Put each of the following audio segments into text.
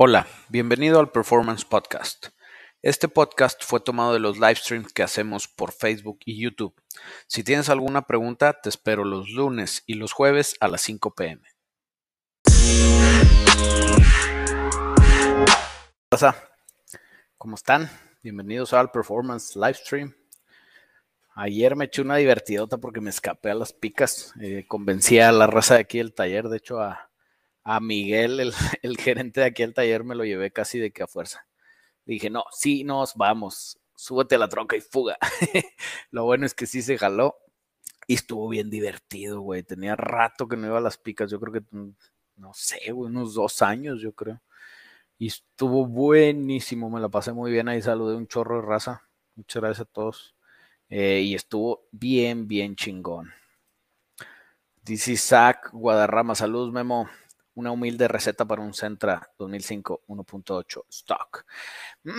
Hola, bienvenido al Performance Podcast. Este podcast fue tomado de los live streams que hacemos por Facebook y YouTube. Si tienes alguna pregunta, te espero los lunes y los jueves a las 5 pm. ¿cómo están? Bienvenidos al Performance Livestream. Ayer me eché una divertidota porque me escapé a las picas. Eh, convencí a la raza de aquí del taller, de hecho a, a Miguel, el, gerente de aquí del taller, me lo llevé casi de que a fuerza. Dije, no, sí nos vamos, súbete a la troca y fuga. lo bueno es que sí se jaló y estuvo bien divertido, güey. Tenía rato que no iba a las picas, yo creo que, mm, no sé, güey, unos dos años, yo creo. Y estuvo buenísimo, me la pasé muy bien ahí, saludé un chorro de raza. Muchas gracias a todos. Eh, y estuvo bien, bien chingón. Dice Isaac Guadarrama, saludos Memo. Una humilde receta para un Centra 2005 1.8 stock. Mm,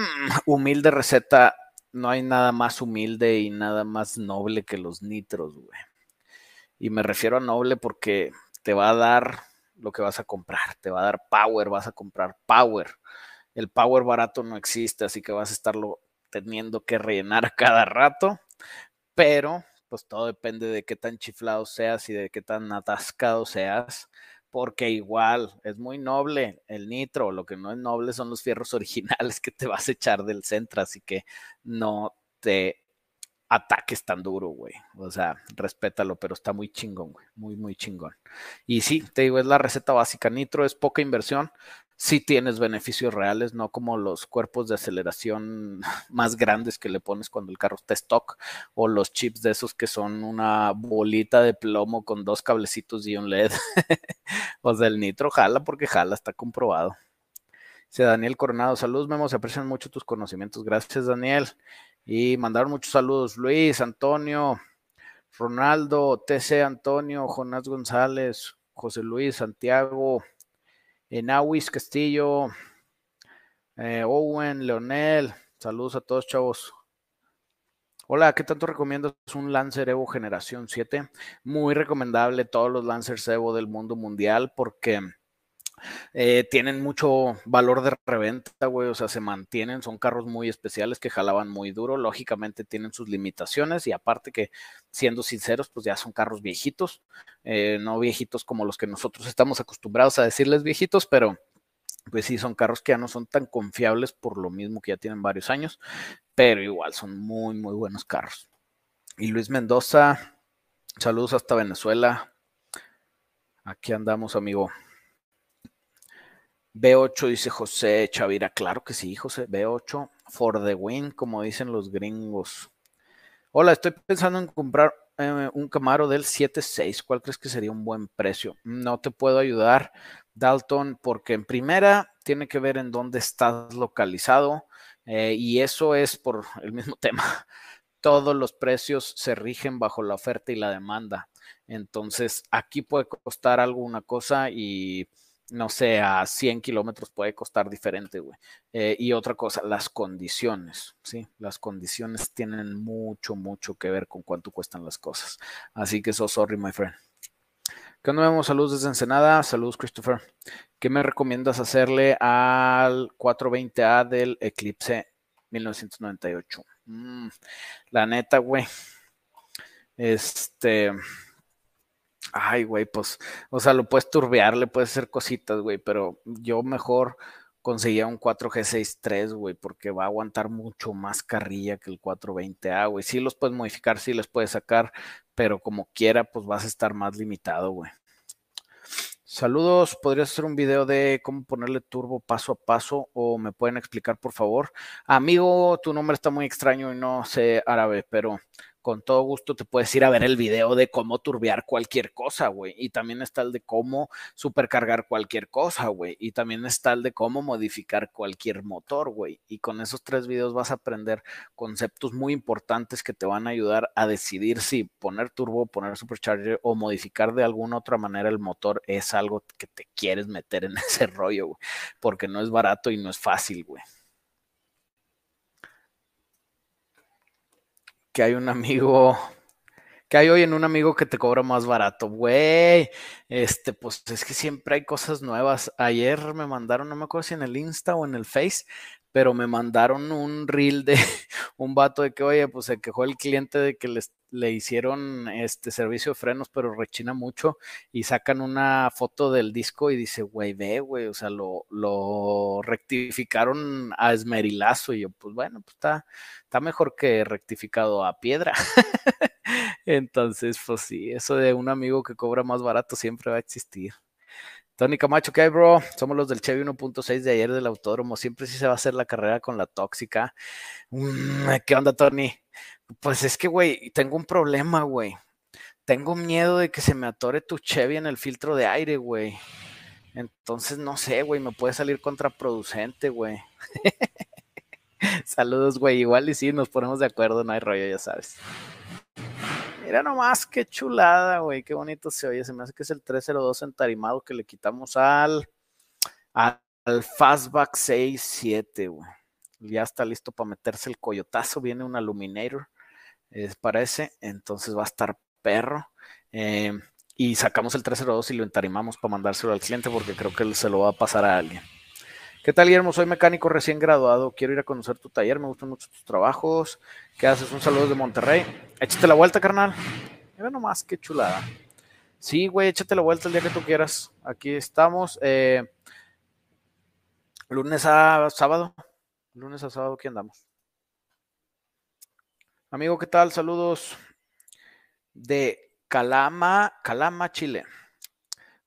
humilde receta, no hay nada más humilde y nada más noble que los nitros, güey. Y me refiero a noble porque te va a dar lo que vas a comprar, te va a dar power, vas a comprar power. El power barato no existe, así que vas a estarlo teniendo que rellenar cada rato pero pues todo depende de qué tan chiflado seas y de qué tan atascado seas, porque igual es muy noble el nitro, lo que no es noble son los fierros originales que te vas a echar del centro, así que no te ataques tan duro, güey. O sea, respétalo, pero está muy chingón, güey. Muy, muy chingón. Y sí, te digo, es la receta básica. Nitro es poca inversión, sí tienes beneficios reales, no como los cuerpos de aceleración más grandes que le pones cuando el carro está stock o los chips de esos que son una bolita de plomo con dos cablecitos y un LED. o sea, el nitro jala porque jala, está comprobado. Dice Daniel Coronado, saludos Memo, se aprecian mucho tus conocimientos. Gracias Daniel. Y mandaron muchos saludos. Luis, Antonio, Ronaldo, TC Antonio, Jonás González, José Luis, Santiago, Enawis Castillo, eh, Owen, Leonel, saludos a todos chavos. Hola, ¿qué tanto recomiendas un Lancer Evo Generación 7? Muy recomendable todos los Lancers Evo del mundo mundial porque eh, tienen mucho valor de reventa, güey, o sea, se mantienen, son carros muy especiales que jalaban muy duro, lógicamente tienen sus limitaciones y aparte que, siendo sinceros, pues ya son carros viejitos, eh, no viejitos como los que nosotros estamos acostumbrados a decirles viejitos, pero pues sí, son carros que ya no son tan confiables por lo mismo que ya tienen varios años, pero igual son muy, muy buenos carros. Y Luis Mendoza, saludos hasta Venezuela. Aquí andamos, amigo. B8, dice José Chavira. Claro que sí, José. B8, for the win, como dicen los gringos. Hola, estoy pensando en comprar eh, un Camaro del 7.6. ¿Cuál crees que sería un buen precio? No te puedo ayudar, Dalton, porque en primera tiene que ver en dónde estás localizado eh, y eso es por el mismo tema. Todos los precios se rigen bajo la oferta y la demanda. Entonces, aquí puede costar algo una cosa y no sé, a 100 kilómetros puede costar diferente, güey. Eh, y otra cosa, las condiciones, ¿sí? Las condiciones tienen mucho, mucho que ver con cuánto cuestan las cosas. Así que so sorry, my friend. ¿Qué onda, vemos? Saludos desde Ensenada. Saludos, Christopher. ¿Qué me recomiendas hacerle al 420A del Eclipse 1998? Mm, la neta, güey. Este Ay, güey, pues, o sea, lo puedes turbear, le puedes hacer cositas, güey, pero yo mejor conseguía un 4G63, güey, porque va a aguantar mucho más carrilla que el 420A, güey. Sí los puedes modificar, sí les puedes sacar, pero como quiera, pues vas a estar más limitado, güey. Saludos, ¿podrías hacer un video de cómo ponerle turbo paso a paso o me pueden explicar, por favor? Amigo, tu nombre está muy extraño y no sé árabe, pero con todo gusto te puedes ir a ver el video de cómo turbear cualquier cosa, güey. Y también está el de cómo supercargar cualquier cosa, güey. Y también está el de cómo modificar cualquier motor, güey. Y con esos tres videos vas a aprender conceptos muy importantes que te van a ayudar a decidir si poner turbo, poner supercharger o modificar de alguna otra manera el motor es algo que te quieres meter en ese rollo, güey. Porque no es barato y no es fácil, güey. Que hay un amigo que hay hoy en un amigo que te cobra más barato, güey. Este, pues es que siempre hay cosas nuevas. Ayer me mandaron, no me acuerdo si en el Insta o en el Face, pero me mandaron un reel de un vato de que, oye, pues se quejó el cliente de que les, le hicieron este servicio de frenos, pero rechina mucho y sacan una foto del disco y dice, güey, ve, güey, o sea, lo, lo rectificaron a esmerilazo y yo, pues bueno, pues está, está mejor que rectificado a piedra. Entonces, pues sí, eso de un amigo que cobra más barato siempre va a existir. Tony Camacho, ¿qué hay, bro? Somos los del Chevy 1.6 de ayer del autódromo. Siempre sí se va a hacer la carrera con la tóxica. Mm, ¿Qué onda, Tony? Pues es que, güey, tengo un problema, güey. Tengo miedo de que se me atore tu Chevy en el filtro de aire, güey. Entonces, no sé, güey, me puede salir contraproducente, güey. Saludos, güey. Igual y sí, nos ponemos de acuerdo, no hay rollo, ya sabes. Mira nomás qué chulada, güey, qué bonito se oye. Se me hace que es el 302 entarimado que le quitamos al, al Fastback 67, güey. Ya está listo para meterse el coyotazo. Viene un Illuminator, es para ese. Entonces va a estar perro. Eh, y sacamos el 302 y lo entarimamos para mandárselo al cliente porque creo que se lo va a pasar a alguien. ¿Qué tal, Guillermo? Soy mecánico recién graduado. Quiero ir a conocer tu taller. Me gustan mucho tus trabajos. ¿Qué haces? Un saludo de Monterrey. Échate la vuelta, carnal. Mira nomás, qué chulada. Sí, güey, échate la vuelta el día que tú quieras. Aquí estamos. Eh, lunes a sábado. Lunes a sábado, aquí andamos. Amigo, ¿qué tal? Saludos de Calama, Calama, Chile.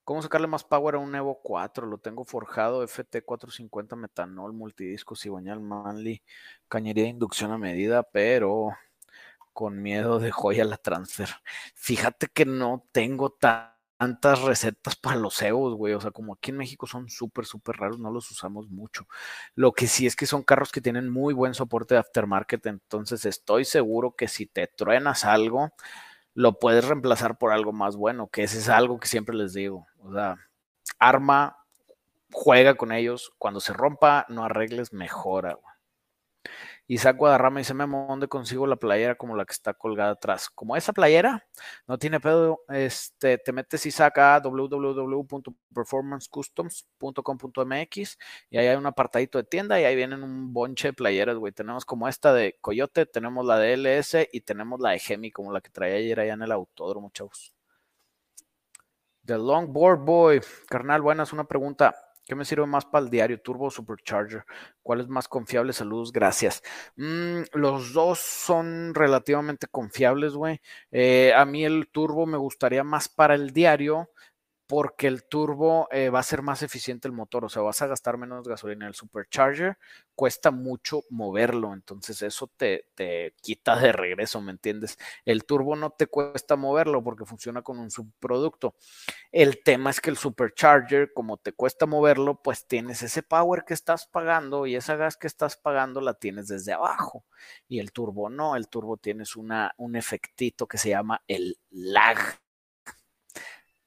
¿Cómo sacarle más power a un Evo 4? Lo tengo forjado FT450 metanol, multidisco, cigüeñal, manly, cañería de inducción a medida, pero con miedo de joya la transfer. Fíjate que no tengo tantas recetas para los Evos, güey. O sea, como aquí en México son súper, súper raros, no los usamos mucho. Lo que sí es que son carros que tienen muy buen soporte de aftermarket, entonces estoy seguro que si te truenas algo, lo puedes reemplazar por algo más bueno, que ese es algo que siempre les digo. O sea, arma, juega con ellos. Cuando se rompa, no arregles, mejora. Isaac Guadarrama dice, Memo, ¿dónde consigo la playera como la que está colgada atrás? Como esa playera, no tiene pedo, este, te metes Isaac a www.performancecustoms.com.mx y ahí hay un apartadito de tienda y ahí vienen un bonche de playeras, güey. Tenemos como esta de Coyote, tenemos la de LS y tenemos la de Gemi, como la que traía ayer allá en el autódromo, chavos. The Longboard Boy, carnal, buenas, una pregunta. ¿Qué me sirve más para el diario? Turbo o Supercharger. ¿Cuál es más confiable? Saludos, gracias. Mm, los dos son relativamente confiables, güey. Eh, a mí el turbo me gustaría más para el diario porque el turbo eh, va a ser más eficiente el motor, o sea, vas a gastar menos gasolina. El supercharger cuesta mucho moverlo, entonces eso te, te, quita de regreso, ¿me entiendes? El turbo no te cuesta moverlo porque funciona con un subproducto. El tema es que el supercharger, como te cuesta moverlo, pues tienes ese power que estás pagando y esa gas que estás pagando la tienes desde abajo. Y el turbo no, el turbo tienes una, un efectito que se llama el lag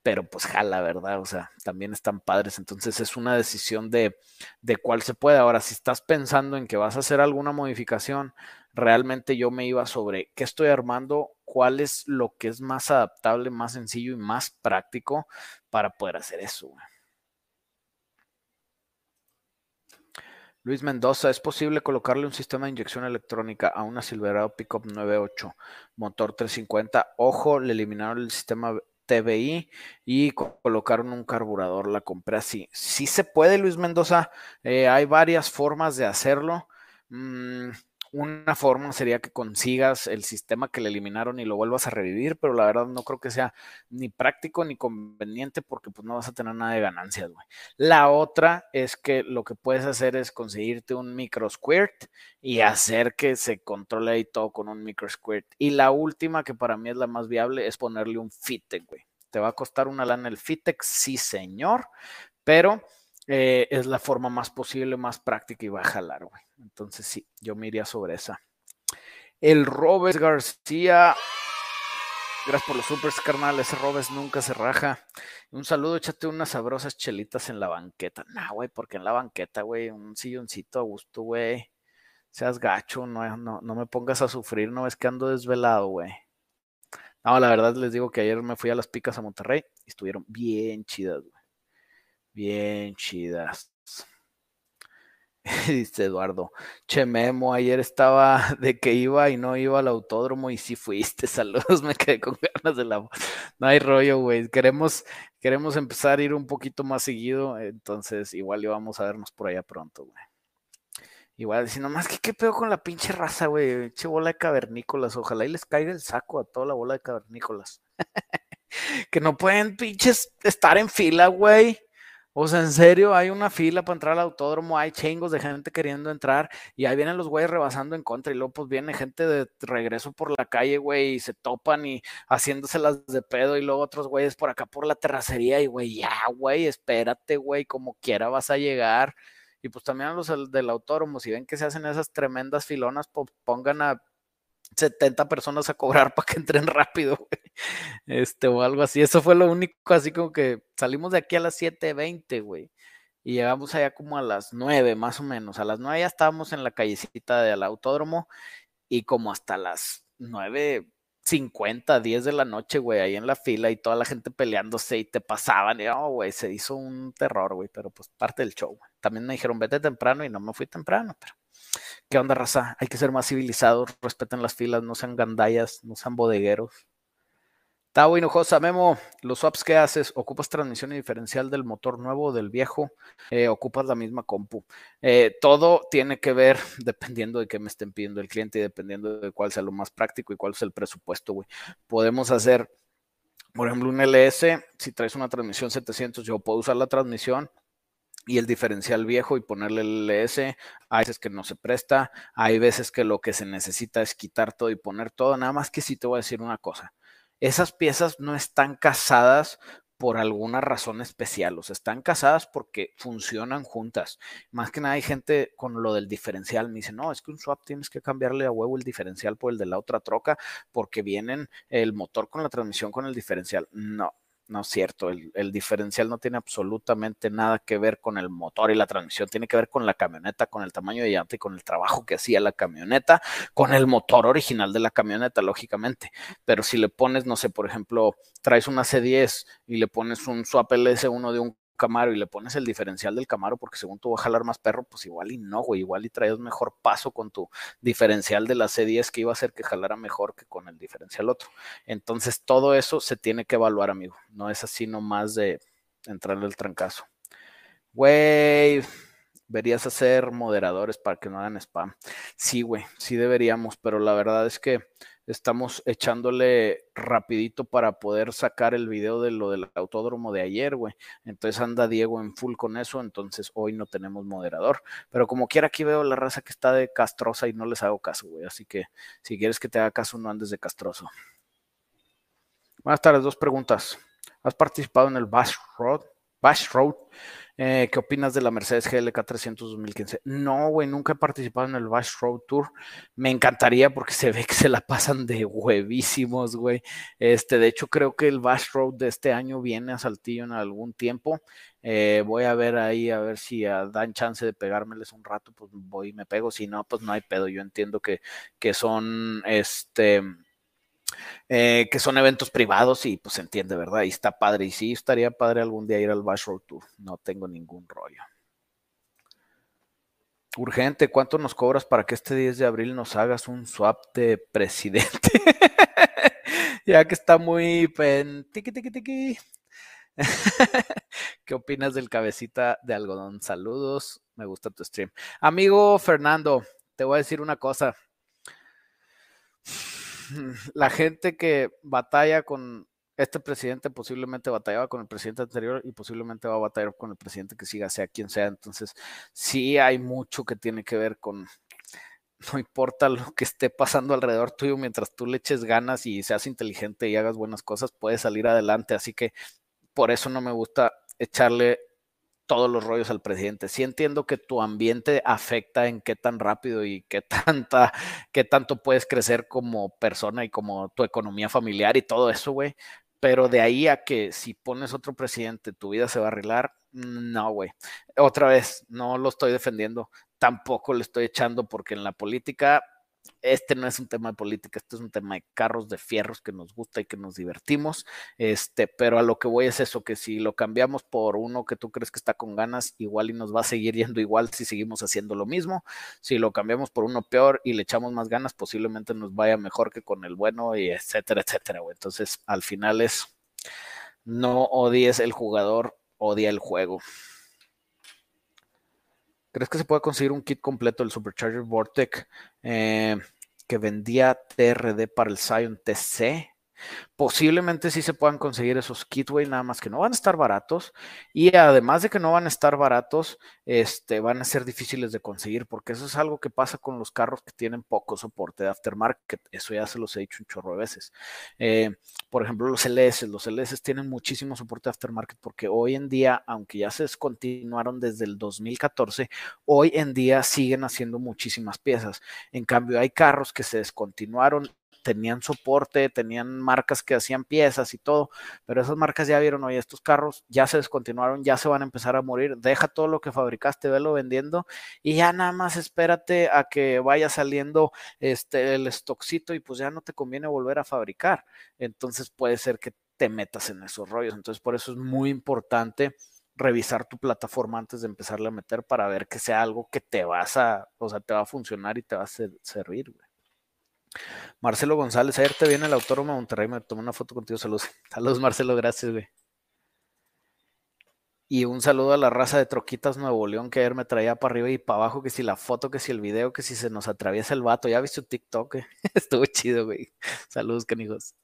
pero pues jala, ¿verdad? O sea, también están padres. Entonces es una decisión de, de cuál se puede. Ahora, si estás pensando en que vas a hacer alguna modificación, realmente yo me iba sobre qué estoy armando, cuál es lo que es más adaptable, más sencillo y más práctico para poder hacer eso. Luis Mendoza, ¿es posible colocarle un sistema de inyección electrónica a una Silverado Pickup 98 motor 350? Ojo, le eliminaron el sistema TBI y colocaron un carburador. La compré así. Sí se puede, Luis Mendoza. Eh, hay varias formas de hacerlo. Mm, una forma sería que consigas el sistema que le eliminaron y lo vuelvas a revivir, pero la verdad no creo que sea ni práctico ni conveniente porque pues no vas a tener nada de ganancias, güey. La otra es que lo que puedes hacer es conseguirte un micro squirt y hacer que se controle ahí todo con un micro squirt. Y la última, que para mí es la más viable, es ponerle un Fitec, güey. ¿Te va a costar una lana el Fitec? Sí, señor, pero eh, es la forma más posible, más práctica y va a jalar, güey. Entonces sí, yo me sobre esa. El Robes García. Gracias por los supers, carnal. Ese Robes nunca se raja. Un saludo, échate unas sabrosas chelitas en la banqueta. Nah, güey, porque en la banqueta, güey, un silloncito a gusto, güey. Seas gacho, no, no, no me pongas a sufrir, no es que ando desvelado, güey. No, la verdad les digo que ayer me fui a las picas a Monterrey y estuvieron bien chidas, güey. Bien chidas. Dice Eduardo, che Memo, ayer estaba de que iba y no iba al autódromo y sí fuiste, saludos, me quedé con ganas de la... No hay rollo, güey, queremos, queremos empezar a ir un poquito más seguido, entonces igual íbamos a vernos por allá pronto, güey. Igual, si nomás que qué pedo con la pinche raza, güey, che bola de cavernícolas, ojalá y les caiga el saco a toda la bola de cavernícolas. que no pueden pinches estar en fila, güey. O sea, en serio, hay una fila para entrar al autódromo, hay chingos de gente queriendo entrar y ahí vienen los güeyes rebasando en contra y luego pues viene gente de regreso por la calle, güey, y se topan y haciéndoselas de pedo y luego otros güeyes por acá por la terracería y güey, ya, güey, espérate, güey, como quiera vas a llegar. Y pues también a los del autódromo, si ven que se hacen esas tremendas filonas, pues pongan a 70 personas a cobrar para que entren rápido, güey. Este, o algo así. Eso fue lo único, así como que salimos de aquí a las 7.20, güey. Y llegamos allá como a las 9, más o menos. A las 9 ya estábamos en la callecita del autódromo y como hasta las 9.50, 10 de la noche, güey, ahí en la fila y toda la gente peleándose y te pasaban. Y, oh, güey, se hizo un terror, güey, pero pues parte del show, güey. También me dijeron, vete temprano y no me fui temprano, pero ¿Qué onda, raza? Hay que ser más civilizados, respeten las filas, no sean gandallas, no sean bodegueros. Tavo Hinojosa, Memo, los swaps que haces, ¿ocupas transmisión y diferencial del motor nuevo o del viejo? Eh, ¿Ocupas la misma compu? Eh, todo tiene que ver dependiendo de qué me estén pidiendo el cliente y dependiendo de cuál sea lo más práctico y cuál es el presupuesto, güey. Podemos hacer, por ejemplo, un LS, si traes una transmisión 700, yo puedo usar la transmisión, y el diferencial viejo y ponerle el LS. Hay veces que no se presta, hay veces que lo que se necesita es quitar todo y poner todo. Nada más que sí te voy a decir una cosa. Esas piezas no están casadas por alguna razón especial, o sea, están casadas porque funcionan juntas. Más que nada hay gente con lo del diferencial, me dice, no, es que un swap tienes que cambiarle a huevo el diferencial por el de la otra troca porque vienen el motor con la transmisión con el diferencial. No, no es cierto, el, diferencial no tiene absolutamente nada que ver con el motor y la transmisión, tiene que ver con la camioneta, con el tamaño de llanta y con el trabajo que hacía la camioneta, con el motor original de la camioneta, lógicamente. Pero si le pones, no sé, por ejemplo, traes una C10 y le pones un swap LS1 de un Camaro y le pones el diferencial del Camaro porque según tú va a jalar más perro, pues igual y no, güey, igual y traes mejor paso con tu diferencial de la C10 que iba a hacer que jalara mejor que con el diferencial otro. Entonces todo eso se tiene que evaluar, amigo. No es así nomás de entrarle el trancazo. Güey, deberías hacer moderadores para que no hagan spam. Sí, güey, sí deberíamos, pero la verdad es que estamos echándole rapidito para poder sacar el video de lo del autódromo de ayer, güey. Entonces anda Diego en full con eso, entonces hoy no tenemos moderador. Pero como quiera aquí veo la raza que está de castrosa y no les hago caso, güey. Así que si quieres que te haga caso, no andes de castroso. Buenas tardes, dos preguntas. ¿Has participado en el Bash Road? Bash Road eh, ¿Qué opinas de la Mercedes GLK 300 2015? No, güey, nunca he participado en el Bash Road Tour. Me encantaría porque se ve que se la pasan de huevísimos, güey. Este, de hecho, creo que el Bash Road de este año viene a Saltillo en algún tiempo. Eh, voy a ver ahí, a ver si dan chance de pegármeles un rato, pues voy y me pego. Si no, pues no hay pedo. Yo entiendo que, que son, este eh, que son eventos privados y pues se entiende, ¿verdad? Y está padre. Y sí, estaría padre algún día ir al Bash Road Tour. No tengo ningún rollo. Urgente, ¿cuánto nos cobras para que este 10 de abril nos hagas un swap de presidente? ya que está muy pen... Tiki, tiki, tiki. ¿Qué opinas del cabecita de algodón? Saludos, me gusta tu stream. Amigo Fernando, te voy a decir una cosa la gente que batalla con este presidente posiblemente batallaba con el presidente anterior y posiblemente va a batallar con el presidente que siga, sea quien sea. Entonces, sí hay mucho que tiene que ver con, no importa lo que esté pasando alrededor tuyo, mientras tú le eches ganas y seas inteligente y hagas buenas cosas, puedes salir adelante. Así que por eso no me gusta echarle todos los rollos al presidente. Sí entiendo que tu ambiente afecta en qué tan rápido y qué tanta, qué tanto puedes crecer como persona y como tu economía familiar y todo eso, güey. Pero de ahí a que si pones otro presidente, tu vida se va a arreglar, no, güey. Otra vez, no lo estoy defendiendo, tampoco le estoy echando porque en la política este no es un tema de política, este es un tema de carros, de fierros que nos gusta y que nos divertimos. Este, pero a lo que voy es eso, que si lo cambiamos por uno que tú crees que está con ganas, igual y nos va a seguir yendo igual si seguimos haciendo lo mismo. Si lo cambiamos por uno peor y le echamos más ganas, posiblemente nos vaya mejor que con el bueno y etcétera, etcétera. Entonces, al final es no odies el jugador, odia el juego. ¿Crees que se puede conseguir un kit completo del Supercharger Vortec eh, que vendía TRD para el Zion TC? Posiblemente sí se puedan conseguir esos kits, güey, nada más que no van a estar baratos. Y además de que no van a estar baratos, este, van a ser difíciles de conseguir, porque eso es algo que pasa con los carros que tienen poco soporte de aftermarket. Eso ya se los he dicho un chorro de veces. Eh, por ejemplo, los LS, los LS tienen muchísimo soporte de aftermarket, porque hoy en día, aunque ya se descontinuaron desde el 2014, hoy en día siguen haciendo muchísimas piezas. En cambio, hay carros que se descontinuaron tenían soporte, tenían marcas que hacían piezas y todo, pero esas marcas ya vieron, oye, estos carros ya se descontinuaron, ya se van a empezar a morir, deja todo lo que fabricaste, velo vendiendo y ya nada más espérate a que vaya saliendo este el stockcito y pues ya no te conviene volver a fabricar. Entonces puede ser que te metas en esos rollos. Entonces por eso es muy importante revisar tu plataforma antes de empezarle a meter para ver que sea algo que te vas a, o sea, te va a funcionar y te va a servir. Marcelo González, ayer te viene el autónomo Monterrey, me tomé una foto contigo, saludos. Saludos, Marcelo, gracias, güey. Y un saludo a la raza de Troquitas Nuevo León que ayer me traía para arriba y para abajo, que si la foto, que si el video, que si se nos atraviesa el vato. Ya viste un TikTok, estuvo chido, güey. Saludos, canijos.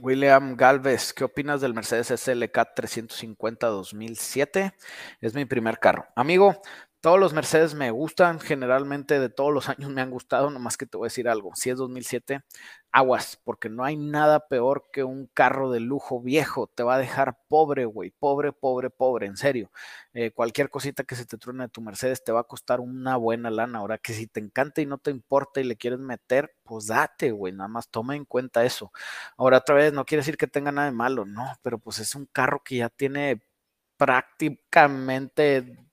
William Galvez, ¿qué opinas del Mercedes SLK 350 2007? Es mi primer carro. Amigo, todos los Mercedes me gustan, generalmente de todos los años me han gustado, nomás que te voy a decir algo, si es 2007, aguas, porque no hay nada peor que un carro de lujo viejo, te va a dejar pobre, güey, pobre, pobre, pobre, en serio. Eh, cualquier cosita que se te truene de tu Mercedes te va a costar una buena lana, ahora que si te encanta y no te importa y le quieres meter, pues date, güey, nada más toma en cuenta eso. Ahora otra vez, no quiere decir que tenga nada de malo, no, pero pues es un carro que ya tiene prácticamente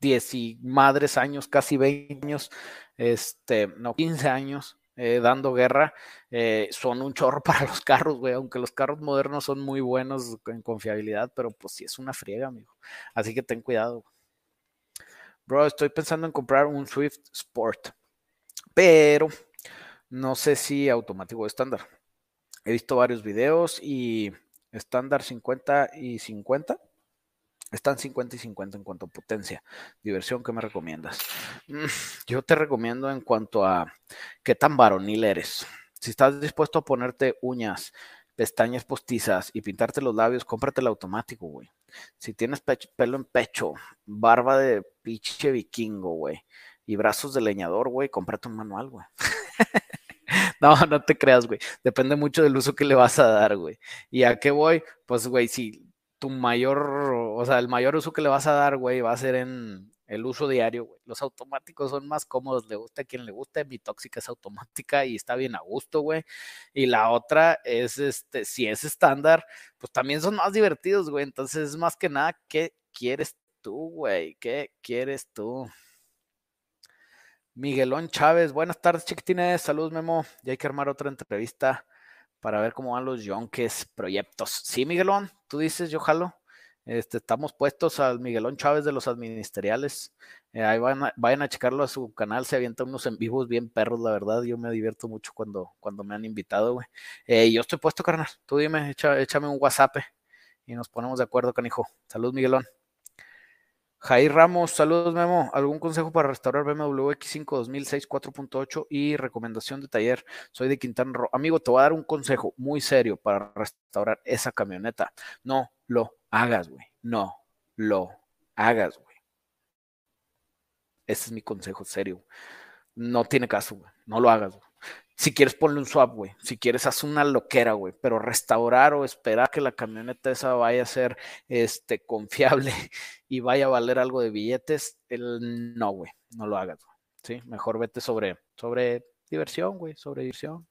10 y madres años, casi 20 años, este, no, 15 años eh, dando guerra, eh, son un chorro para los carros, güey, aunque los carros modernos son muy buenos en confiabilidad, pero pues sí es una friega, amigo. Así que ten cuidado. Bro, estoy pensando en comprar un Swift Sport, pero no sé si automático o estándar. He visto varios videos y estándar 50 y 50 están 50 y 50 en cuanto a potencia. Diversión, ¿qué me recomiendas? Mm, yo te recomiendo en cuanto a qué tan varonil eres. Si estás dispuesto a ponerte uñas, pestañas postizas y pintarte los labios, cómprate el automático, güey. Si tienes pelo en pecho, barba de pinche vikingo, güey, y brazos de leñador, güey, cómprate un manual, güey. no, no te creas, güey. Depende mucho del uso que le vas a dar, güey. ¿Y a qué voy? Pues, güey, si tu mayor, o sea, el mayor uso que le vas a dar, güey, va a ser en el uso diario, güey. Los automáticos son más cómodos, le gusta a quien le guste. Mi tóxica es automática y está bien a gusto, güey. Y la otra es, este, si es estándar, pues también son más divertidos, güey. Entonces, es más que nada, ¿qué quieres tú, güey? ¿Qué quieres tú? Miguelón Chávez, buenas tardes, chiquitines. Saludos, Memo. Ya hay que armar otra entrevista para ver cómo van los Yonkes proyectos. Sí, Miguelón, tú dices, yo jalo. Este, estamos puestos al Miguelón Chávez de los administeriales. Eh, ahí vayan a, checarlo a su canal, se avienta unos en vivos bien perros, la verdad. Yo me divierto mucho cuando, cuando me han invitado, güey. Eh, yo estoy puesto, carnal. Tú dime, échame un WhatsApp y nos ponemos de acuerdo, canijo. Salud, Miguelón. Jair Ramos, saludos Memo. ¿Algún consejo para restaurar BMW X5 2006 4.8 y recomendación de taller? Soy de Quintana Roo. Amigo, te voy a dar un consejo muy serio para restaurar esa camioneta. No lo hagas, güey. No lo hagas, güey. Ese es mi consejo serio. No tiene caso, güey. No lo hagas, güey. Si quieres ponle un swap, güey. Si quieres haz una loquera, güey. Pero restaurar o esperar que la camioneta esa vaya a ser este, confiable y vaya a valer algo de billetes, el, no, güey. No lo hagas, güey. ¿Sí? Mejor vete sobre, sobre diversión, güey. Sobre diversión.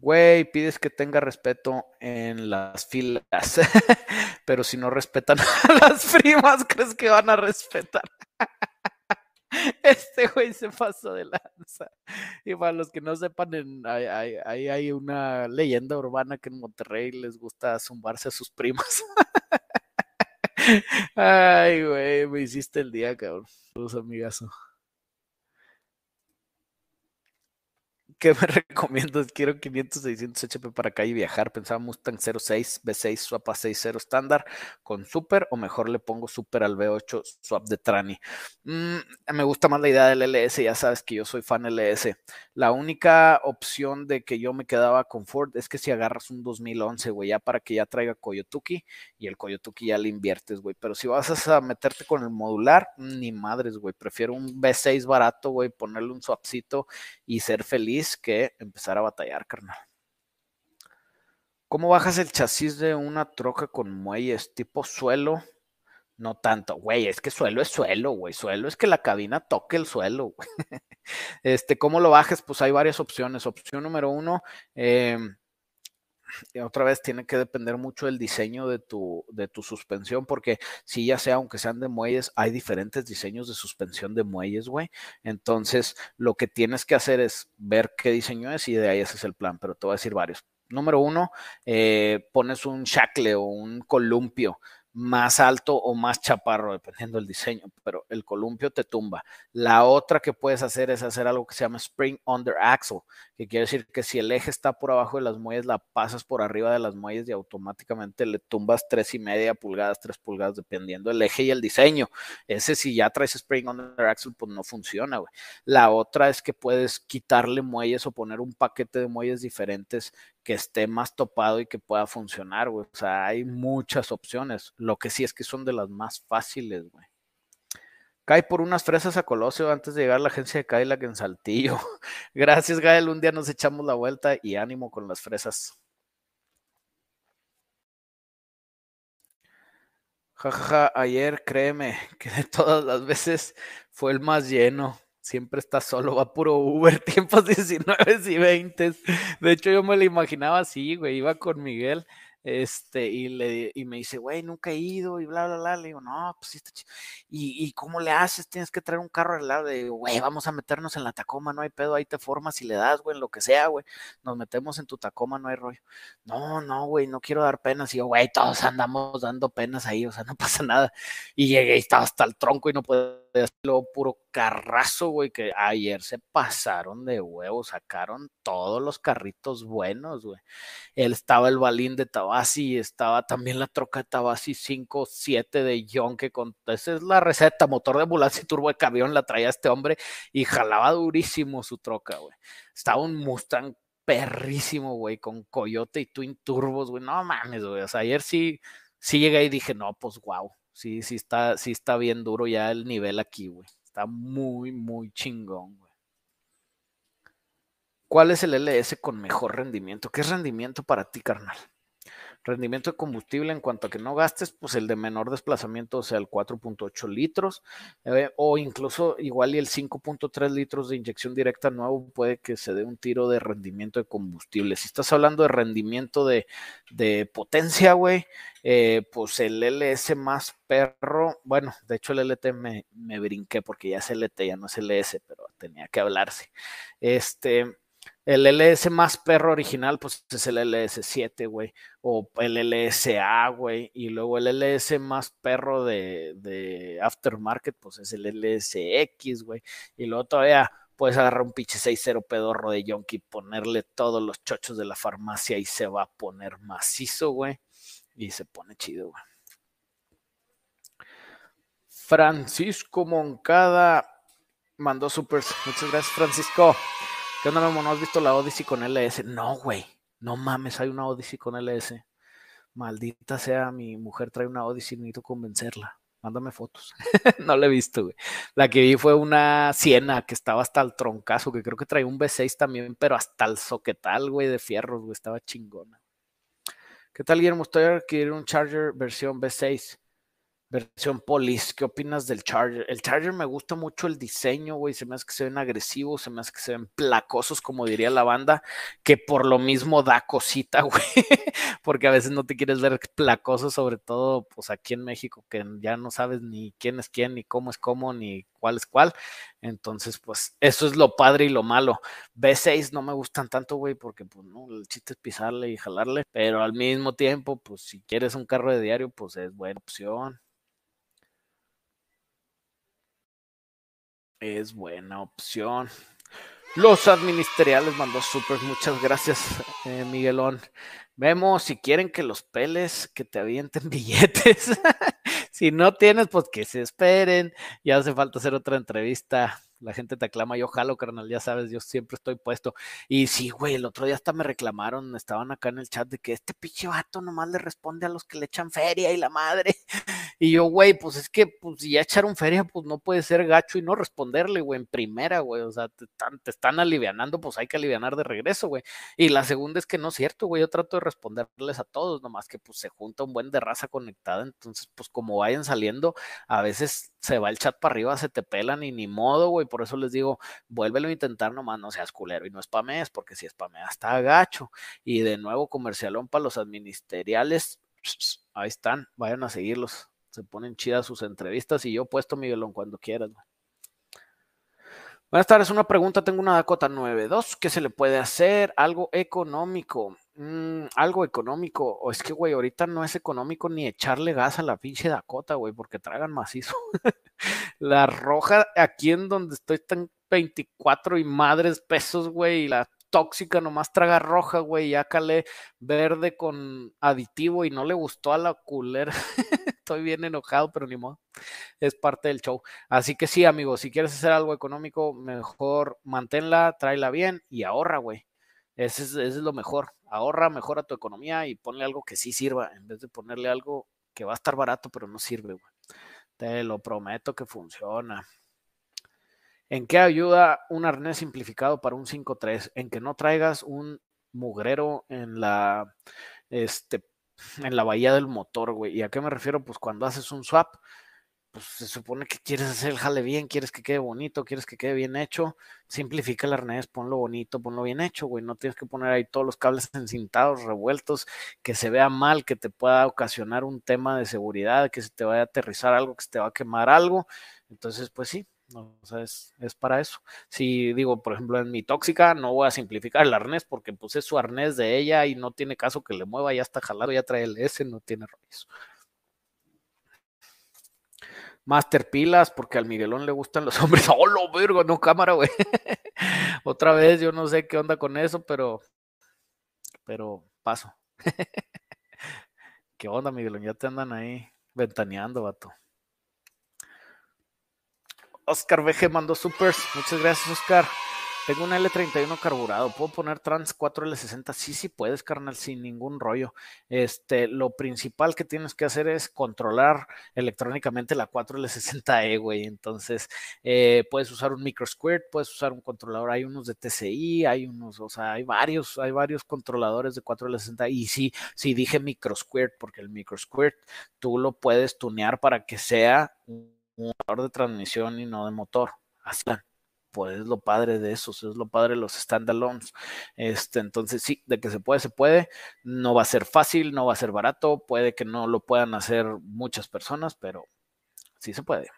Güey, pides que tenga respeto en las filas, pero si no respetan a las primas, ¿crees que van a respetar? Este güey se pasó de lanza. Y para los que no sepan, ahí hay, una leyenda urbana que en Monterrey les gusta zumbarse a sus primas. Ay, güey, me hiciste el día, cabrón. Saludos, amigazo. ¿Qué me recomiendas? Quiero 500, 600 HP para acá y viajar. Pensaba Mustang 06, V6, swap a 6.0 estándar con Super o mejor le pongo Super al V8 swap de Trani. Mm, me gusta más la idea del LS, ya sabes que yo soy fan LS. La única opción de que yo me quedaba con Ford es que si agarras un 2011, güey, ya para que ya traiga Coyotuki y el Coyotuki ya le inviertes, güey. Pero si vas a meterte con el modular, ni madres, güey. Prefiero un V6 barato, güey, ponerle un swapcito y ser feliz que empezar a batallar, carnal. ¿Cómo bajas el chasis de una troca con muelles tipo suelo? No tanto, güey, es que suelo es suelo, güey. Suelo es que la cabina toque el suelo, güey. Este, ¿cómo lo bajes? Pues hay varias opciones. Opción número uno, eh, otra vez tiene que depender mucho del diseño de tu, de tu suspensión, porque si ya sea, aunque sean de muelles, hay diferentes diseños de suspensión de muelles, güey. Entonces, lo que tienes que hacer es ver qué diseño es y de ahí ese es el plan, pero te voy a decir varios. Número uno, eh, pones un shackle o un columpio más alto o más chaparro, dependiendo del diseño, pero el columpio te tumba. La otra que puedes hacer es hacer algo que se llama Spring Under Axle, que quiere decir que si el eje está por abajo de las muelles, la pasas por arriba de las muelles y automáticamente le tumbas tres y media pulgadas, tres pulgadas, dependiendo del eje y el diseño. Ese si ya traes Spring Under Axle, pues no funciona, güey. La otra es que puedes quitarle muelles o poner un paquete de muelles diferentes que esté más topado y que pueda funcionar, güey. O sea, hay muchas opciones. Lo que sí es que son de las más fáciles, güey. Cae por unas fresas a Colosio antes de llegar a la agencia de Cadillac en Saltillo. Gracias, Gael. Un día nos echamos la vuelta y ánimo con las fresas. Jajaja, ayer créeme que de todas las veces fue el más lleno siempre está solo, va puro Uber, tiempos 19 y 20. De hecho, yo me lo imaginaba así, güey, iba con Miguel este, y, le, y me dice, güey, nunca he ido y bla, bla, bla. Le digo, no, pues sí está chido. ¿Y, ¿Y cómo le haces? Tienes que traer un carro al lado. de, güey, vamos a meternos en la Tacoma, no hay pedo, ahí te formas y le das, güey, lo que sea, güey. Nos metemos en tu Tacoma, no hay rollo. No, no, güey, no quiero dar penas. Y yo, güey, todos andamos dando penas ahí, o sea, no pasa nada. Y llegué y estaba hasta el tronco y no puedo luego puro carrazo, güey, que ayer se pasaron de huevos, sacaron todos los carritos buenos, güey. Él estaba el balín de Tabasi, estaba también la troca de Tabasi 5, 7 de Yonke, con, esa es la receta, motor de ambulancia y turbo de camión, la traía este hombre y jalaba durísimo su troca, güey. Estaba un Mustang perrísimo, güey, con Coyote y Twin Turbos, güey, no mames, güey, o sea, ayer sí, sí llegué y dije, no, pues wow, Sí, sí está, sí está bien duro ya el nivel aquí, güey. Está muy, muy chingón, güey. ¿Cuál es el LS con mejor rendimiento? ¿Qué es rendimiento para ti, carnal? Rendimiento de combustible en cuanto a que no gastes, pues el de menor desplazamiento, o sea, el 4.8 litros, eh, o incluso igual y el 5.3 litros de inyección directa nuevo puede que se dé un tiro de rendimiento de combustible. Si estás hablando de rendimiento de, potencia, güey, eh, pues el LS más perro, bueno, de hecho el LT me, me brinqué porque ya es LT, ya no es LS, pero tenía que hablarse. Este el LS más perro original, pues es el LS7, güey. O el LSA, güey. Y luego el LS más perro de, aftermarket, pues es el LSX, güey. Y luego todavía puedes agarrar un pinche 6.0 pedorro de Yonki, ponerle todos los chochos de la farmacia y se va a poner macizo, güey. Y se pone chido, güey. Francisco Moncada mandó super. Muchas gracias, Francisco. ¿Qué onda, Memo? ¿No has visto la Odyssey con LS? No, güey. No mames, hay una Odyssey con LS. Maldita sea, mi mujer trae una Odyssey, necesito convencerla. Mándame fotos. no la he visto, güey. La que vi fue una Siena que estaba hasta el troncazo, que creo que traía un V6 también, pero hasta el soquetal, güey, de fierros, güey. Estaba chingona. ¿Qué tal, Guillermo? Estoy a adquirir un Charger versión V6. Versión Police, ¿qué opinas del Charger? El Charger me gusta mucho el diseño, güey. Se me hace que se ven agresivos, se me hace que se ven placosos, como diría la banda, que por lo mismo da cosita, güey. Porque a veces no te quieres ver placoso, sobre todo, pues aquí en México, que ya no sabes ni quién es quién, ni cómo es cómo, ni cuál es cuál. Entonces, pues, eso es lo padre y lo malo. B6 no me gustan tanto, güey, porque, pues, no, el chiste es pisarle y jalarle. Pero al mismo tiempo, pues, si quieres un carro de diario, pues es buena opción. Es buena opción. Los administriales mandó super, muchas gracias, eh, Miguelón. Vemos si quieren que los peles, que te avienten billetes. si no tienes, pues que se esperen. Ya hace falta hacer otra entrevista la gente te aclama, yo jalo, carnal, ya sabes, yo siempre estoy puesto. Y sí, güey, el otro día hasta me reclamaron, estaban acá en el chat de que este pinche vato nomás le responde a los que le echan feria y la madre. Y yo, güey, pues es que, pues si ya echaron feria, pues no puede ser gacho y no responderle, güey, en primera, güey, o sea, te están, alivianando, pues hay que alivianar de regreso, güey. Y la segunda es que no es cierto, güey, yo trato de responderles a todos, nomás que pues se junta un buen de raza conectada, entonces, pues como vayan saliendo, a veces se va el chat para arriba, se te pelan y ni modo, güey. Por eso les digo, vuélvelo a intentar nomás, no seas culero y no spamees, porque si spameas está agacho. Y de nuevo, comercialón para los administeriales, ahí están, vayan a seguirlos. Se ponen chidas sus entrevistas y yo puesto Miguelón cuando quieras, güey. Buenas tardes, una pregunta, tengo una Dakota 9.2, ¿qué se le puede hacer? Algo económico. Mm, algo económico. O es que, güey, ahorita no es económico ni echarle gas a la pinche Dakota, güey, porque tragan macizo. la roja, aquí en donde estoy, están 24 y madres pesos, güey, y la tóxica nomás traga roja, güey, ya calé verde con aditivo y no le gustó a la culera. estoy bien enojado, pero ni modo. Es parte del show. Así que sí, amigos, si quieres hacer algo económico, mejor manténla, tráela bien y ahorra, güey. Ese es, es, lo mejor. Ahorra, mejora tu economía y ponle algo que sí sirva, en vez de ponerle algo que va a estar barato, pero no sirve, güey. Te lo prometo que funciona. ¿En qué ayuda un arnés simplificado para un 5.3? En que no traigas un mugrero en la, este, en la bahía del motor, güey. ¿Y a qué me refiero? Pues cuando haces un swap, pues se supone que quieres hacer el jale bien, quieres que quede bonito, quieres que quede bien hecho, simplifica el arnés, ponlo bonito, ponlo bien hecho, güey, no tienes que poner ahí todos los cables encintados, revueltos, que se vea mal, que te pueda ocasionar un tema de seguridad, que se te vaya a aterrizar algo, que se te va a quemar algo, entonces pues sí, o sea, es, es, para eso. Si digo, por ejemplo, en mi tóxica, no voy a simplificar el arnés porque pues es su arnés de ella y no tiene caso que le mueva, ya está jalado, ya trae el S, no tiene rollos. Master Pilas, porque al Miguelón le gustan los hombres. ¡Oh, lo vergo! No, cámara, güey. Otra vez, yo no sé qué onda con eso, pero. Pero paso. ¿Qué onda, Miguelón? Ya te andan ahí ventaneando, vato. Oscar VG mandó supers. Muchas gracias, Oscar. Tengo un L31 carburado. ¿Puedo poner trans 4L60? Sí, sí puedes, carnal, sin ningún rollo. Este, lo principal que tienes que hacer es controlar electrónicamente la 4L60E, güey. Entonces, eh, puedes usar un microsquirt, puedes usar un controlador. Hay unos de TCI, hay unos, o sea, hay varios, hay varios controladores de 4L60. Y sí, sí dije microsquirt, porque el microsquirt tú lo puedes tunear para que sea motor de transmisión y no de motor. Así pues es lo padre de esos, es lo padre de los standalones. Este, entonces sí, de que se puede, se puede. No va a ser fácil, no va a ser barato, puede que no lo puedan hacer muchas personas, pero sí se puede.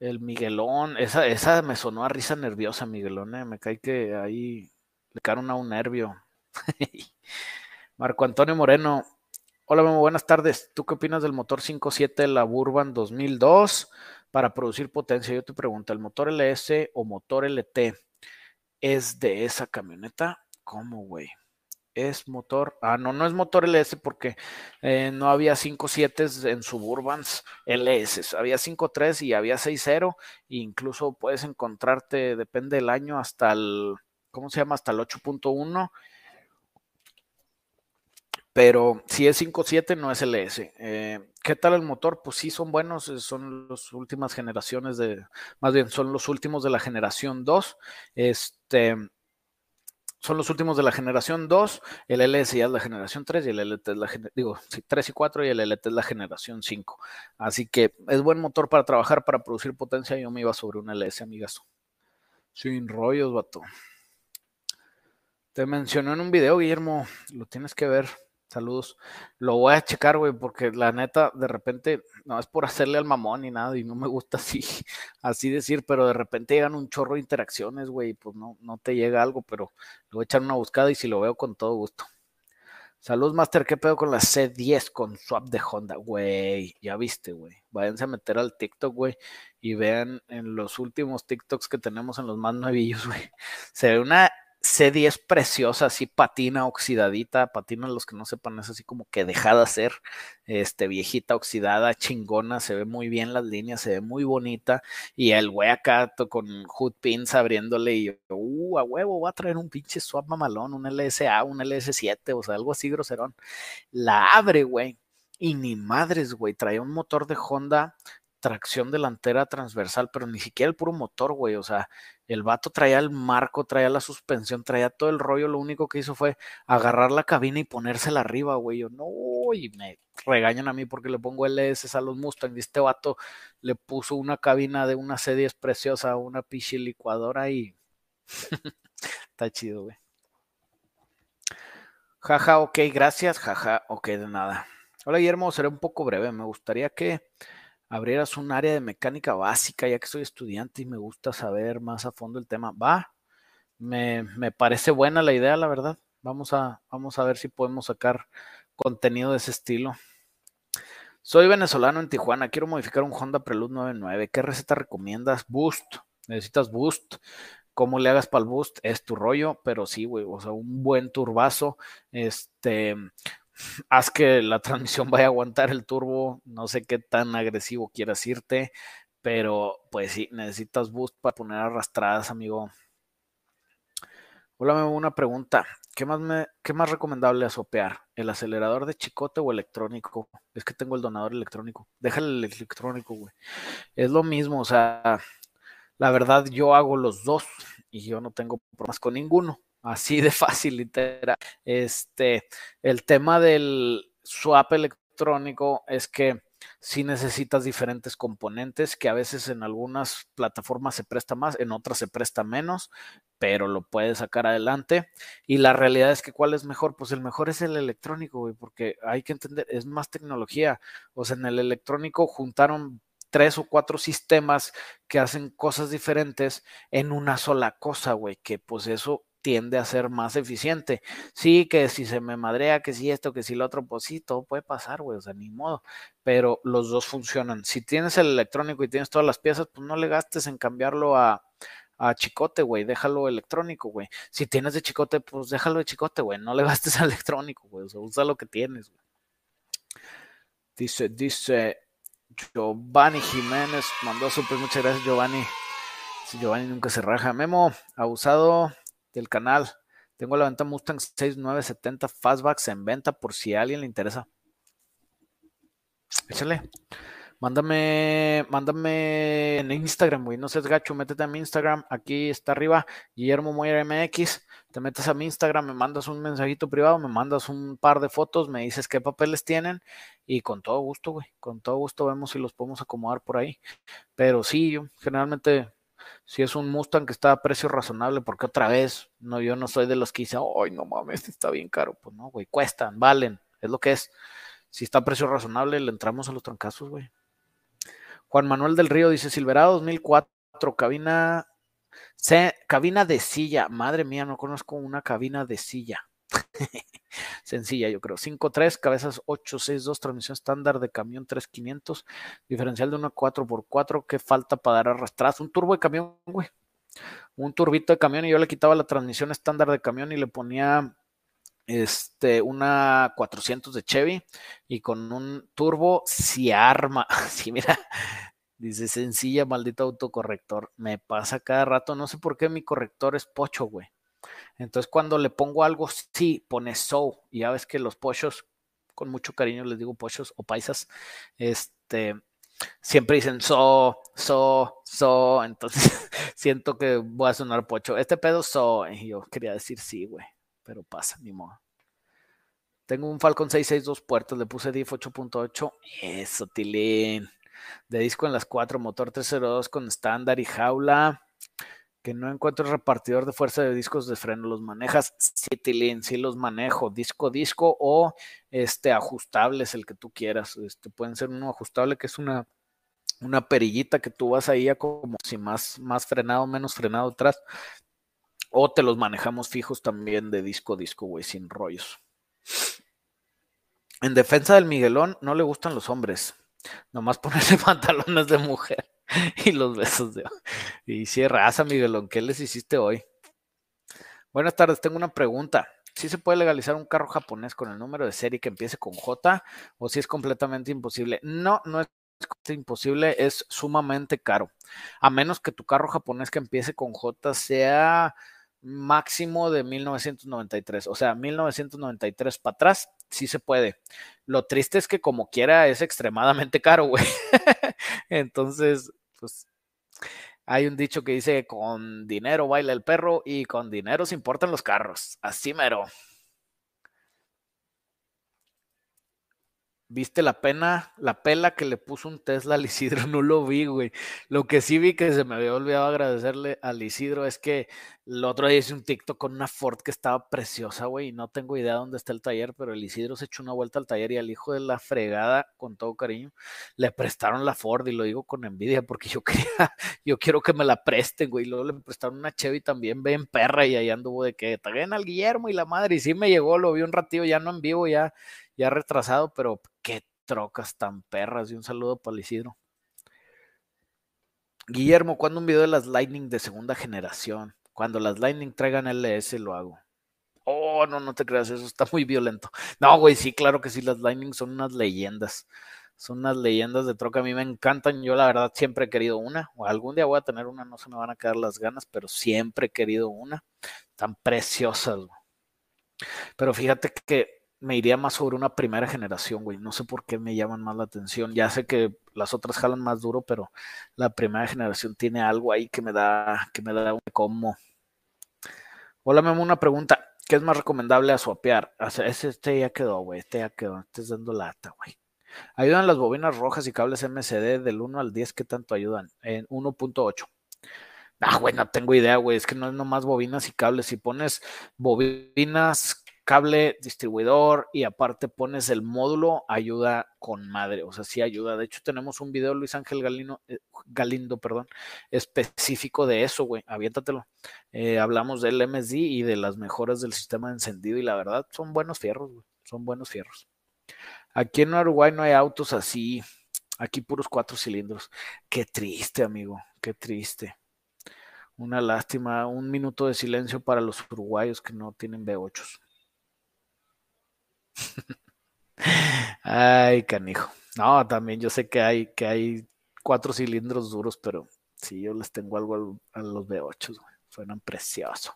El Miguelón, esa, esa me sonó a risa nerviosa, Miguelón, ¿eh? me cae que ahí le caron a un nervio. Marco Antonio Moreno, hola, muy buenas tardes. ¿Tú qué opinas del motor 5.7 la Burban 2002? para producir potencia. Yo te pregunto, ¿el motor LS o motor LT es de esa camioneta? ¿Cómo, güey? Es motor, ah, no, no es motor LS porque eh, no había 5.7 en Suburbans LS, había 5.3 y había 6.0, e incluso puedes encontrarte, depende del año, hasta el, ¿cómo se llama? Hasta el 8.1 pero si es 5.7 no es LS. Eh, ¿Qué tal el motor? Pues sí, son buenos, eh, son las últimas generaciones de, más bien son los últimos de la generación 2. Este, son los últimos de la generación 2, el LS ya es la generación 3 y el LT es la digo, 3 y 4 y el LT es la generación 5. Así que es buen motor para trabajar, para producir potencia. Yo me iba sobre un LS, amigas. Sin rollos, vato. Te mencionó en un video, Guillermo, lo tienes que ver. Saludos. Lo voy a checar, güey, porque la neta, de repente, no es por hacerle al mamón ni nada, y no me gusta así, así decir, pero de repente llegan un chorro de interacciones, güey, y pues no, no te llega algo, pero le voy a echar una buscada y si lo veo con todo gusto. Saludos, Master, ¿qué pedo con la C10 con swap de Honda? Güey, ya viste, güey. Váyanse a meter al TikTok, güey, y vean en los últimos TikToks que tenemos en los más nuevillos, güey. Se ve una C10 preciosa, así patina oxidadita, patina los que no sepan, es así como que dejada ser, este, viejita oxidada, chingona, se ve muy bien las líneas, se ve muy bonita, y el güey acá con hood pins abriéndole, y yo, uh, a huevo, voy a traer un pinche swap mamalón, un LSA, un LS7, o sea, algo así groserón. La abre, güey, y ni madres, güey, trae un motor de Honda tracción delantera transversal, pero ni siquiera el puro motor, güey. O sea, el vato traía el marco, traía la suspensión, traía todo el rollo. Lo único que hizo fue agarrar la cabina y ponérsela arriba, güey. Yo no, y me regañan a mí porque le pongo LS a los Mustang. Y este vato le puso una cabina de una C10 preciosa, una pichi licuadora y. Está chido, güey. Jaja, ok, gracias. Jaja, ok, de nada. Hola, Guillermo, seré un poco breve. Me gustaría que abrieras un área de mecánica básica, ya que soy estudiante y me gusta saber más a fondo el tema. Va, me, parece buena la idea, la verdad. Vamos a, vamos a ver si podemos sacar contenido de ese estilo. Soy venezolano en Tijuana, quiero modificar un Honda Prelude 99. ¿Qué receta recomiendas? Boost. Necesitas boost. ¿Cómo le hagas para el boost? Es tu rollo, pero sí, güey, o sea, un buen turbazo. Este, haz que la transmisión vaya a aguantar el turbo, no sé qué tan agresivo quieras irte, pero pues sí, necesitas boost para poner arrastradas, amigo. Hola, una pregunta. ¿Qué más, me, ¿Qué más recomendable asopear? ¿El acelerador de chicote o electrónico? Es que tengo el donador electrónico. Déjale el electrónico, güey. Es lo mismo, o sea, la verdad yo hago los dos y yo no tengo problemas con ninguno. Así de fácil, literal. Este, el tema del swap electrónico es que si necesitas diferentes componentes que a veces en algunas plataformas se presta más, en otras se presta menos, pero lo puedes sacar adelante. Y la realidad es que cuál es mejor, pues el mejor es el electrónico, güey, porque hay que entender, es más tecnología. O sea, en el electrónico juntaron tres o cuatro sistemas que hacen cosas diferentes en una sola cosa, güey, que pues eso tiende a ser más eficiente. Sí, que si se me madrea, que si esto, que si lo otro, pues sí, todo puede pasar, güey, o sea, ni modo. Pero los dos funcionan. Si tienes el electrónico y tienes todas las piezas, pues no le gastes en cambiarlo a, a chicote, güey, déjalo electrónico, güey. Si tienes de chicote, pues déjalo de chicote, güey, no le gastes al electrónico, güey, o sea, usa lo que tienes, güey. Dice, dice Giovanni Jiménez, mandó súper, muchas gracias, Giovanni. Giovanni nunca se raja. Memo, abusado del canal. Tengo la venta Mustang 6970 Fastbacks en venta por si a alguien le interesa. Échale. Mándame, mándame en Instagram, güey. No seas gacho, métete a mi Instagram. Aquí está arriba, Guillermo Moyer MX. Te metes a mi Instagram, me mandas un mensajito privado, me mandas un par de fotos, me dices qué papeles tienen y con todo gusto, güey. Con todo gusto vemos si los podemos acomodar por ahí. Pero sí, yo generalmente si es un Mustang que está a precio razonable, porque otra vez, no, yo no soy de los que dicen, ay, no mames, está bien caro. Pues no, güey, cuestan, valen, es lo que es. Si está a precio razonable, le entramos a los trancazos, güey. Juan Manuel del Río dice, Silverado 2004, cabina, cabina de silla. Madre mía, no conozco una cabina de silla. Sencilla, yo creo. 5.3, cabezas 8.6.2, transmisión estándar de camión 3.500, diferencial de una 4x4. ¿Qué falta para dar arrastradas? Un turbo de camión, güey. Un turbito de camión y yo le quitaba la transmisión estándar de camión y le ponía este, una 400 de Chevy y con un turbo si arma. Sí, mira, dice sencilla, maldito autocorrector. Me pasa cada rato, no sé por qué mi corrector es pocho, güey. Entonces, cuando le pongo algo sí, pone so. Y ya ves que los pochos, con mucho cariño les digo pochos o paisas, este, siempre dicen so, so, so, entonces siento que voy a sonar pocho. Este pedo so, y yo quería decir sí, güey, pero pasa, ni modo. Tengo un Falcon 662 puertas, le puse DIF 8.8, eso, Tilín. De disco en las 4, motor 302 con estándar y jaula. Que no encuentro repartidor de fuerza de discos de freno. ¿Los manejas? Sí, Tilín, sí los manejo. Disco, disco o este ajustables, el que tú quieras. Este, pueden ser uno ajustable que es una una perillita que tú vas ahí a como si más, más frenado, menos frenado atrás. O te los manejamos fijos también de disco disco, güey, sin rollos. En defensa del Miguelón, no le gustan los hombres. Nomás ponerse pantalones de mujer y los besos de. Y si raza, Miguelón, ¿qué les hiciste hoy? Buenas tardes, tengo una pregunta. ¿Sí se puede legalizar un carro japonés con el número de serie que empiece con J o si es completamente imposible? No, no es imposible, es sumamente caro. A menos que tu carro japonés que empiece con J sea máximo de 1993. O sea, 1993 para atrás, sí se puede. Lo triste es que como quiera es extremadamente caro, güey. Entonces, pues hay un dicho que dice, con dinero baila el perro y con dinero se importan los carros. Así mero. ¿Viste la pena, la pela que le puso un Tesla al Isidro? No lo vi, güey. Lo que sí vi que se me había olvidado agradecerle al Isidro es que el otro día hice un TikTok con una Ford que estaba preciosa, güey, y no tengo idea dónde está el taller, pero el Isidro se echó una vuelta al taller y al hijo de la fregada, con todo cariño, le prestaron la Ford y lo digo con envidia porque yo quería, yo quiero que me la presten, güey. Luego le prestaron una Chevy también, ven perra y ahí anduvo de que taguen al Guillermo y la madre, y sí me llegó, lo vi un ratillo, ya no en vivo, ya ya retrasado, pero qué trocas tan perras. Y un saludo para Isidro. Guillermo, ¿cuándo un video de las Lightning de segunda generación? Cuando las Lightning traigan LS lo hago. Oh, no, no te creas, eso está muy violento. No, güey, sí, claro que sí, las Lightning son unas leyendas. Son unas leyendas de troca, a mí me encantan. Yo la verdad siempre he querido una, o algún día voy a tener una, no se me van a quedar las ganas, pero siempre he querido una. Tan preciosas. Pero fíjate que me iría más sobre una primera generación, güey. No sé por qué me llaman más la atención. Ya sé que las otras jalan más duro, pero la primera generación tiene algo ahí que me da, que me da un como. Hola, Memo, una pregunta. ¿Qué es más recomendable a suapear? Este, este ya quedó, güey. Este ya quedó. Este es dando lata, güey. Ayudan las bobinas rojas y cables MCD del 1 al 10. ¿Qué tanto ayudan? En 1.8. Ah, güey, no tengo idea, güey. Es que no es nomás bobinas y cables. Si pones bobinas cable distribuidor y aparte pones el módulo, ayuda con madre, o sea, sí ayuda. De hecho, tenemos un video, Luis Ángel Galino, eh, Galindo, perdón, específico de eso, güey, aviéntatelo. Eh, hablamos del MSD y de las mejoras del sistema de encendido y la verdad son buenos fierros, güey, son buenos fierros. Aquí en Uruguay no hay autos así, aquí puros cuatro cilindros. Qué triste, amigo, qué triste. Una lástima, un minuto de silencio para los uruguayos que no tienen V8. Ay, canijo. No, también yo sé que hay, que hay cuatro cilindros duros, pero sí, yo les tengo algo a, los V8, Suenan preciosos.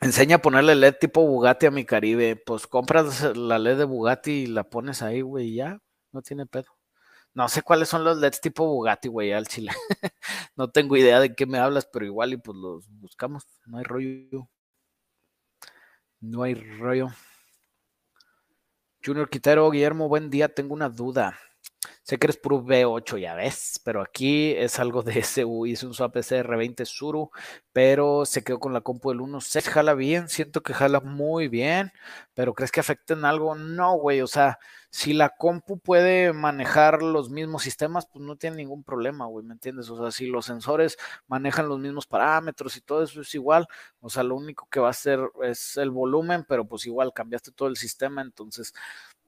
Enseña a ponerle LED tipo Bugatti a mi Caribe. Pues compras la LED de Bugatti y la pones ahí, güey, ya, no tiene pedo. No sé cuáles son los LEDs tipo Bugatti, güey, al chile. no tengo idea de qué me hablas, pero igual y pues los buscamos. No hay rollo. No hay rollo. Junior Quitero, Guillermo, buen día. Tengo una duda. Sé que eres puro V8, ya ves, pero aquí es algo de SU. Hice un swap SR20 Suru, pero se quedó con la compu del 1.6. Jala bien, siento que jala muy bien, pero ¿crees que afecten algo? No, güey, o sea, si la compu puede manejar los mismos sistemas, pues no tiene ningún problema, güey, ¿me entiendes? O sea, si los sensores manejan los mismos parámetros y todo eso es igual, o sea, lo único que va a hacer es el volumen, pero pues igual cambiaste todo el sistema, entonces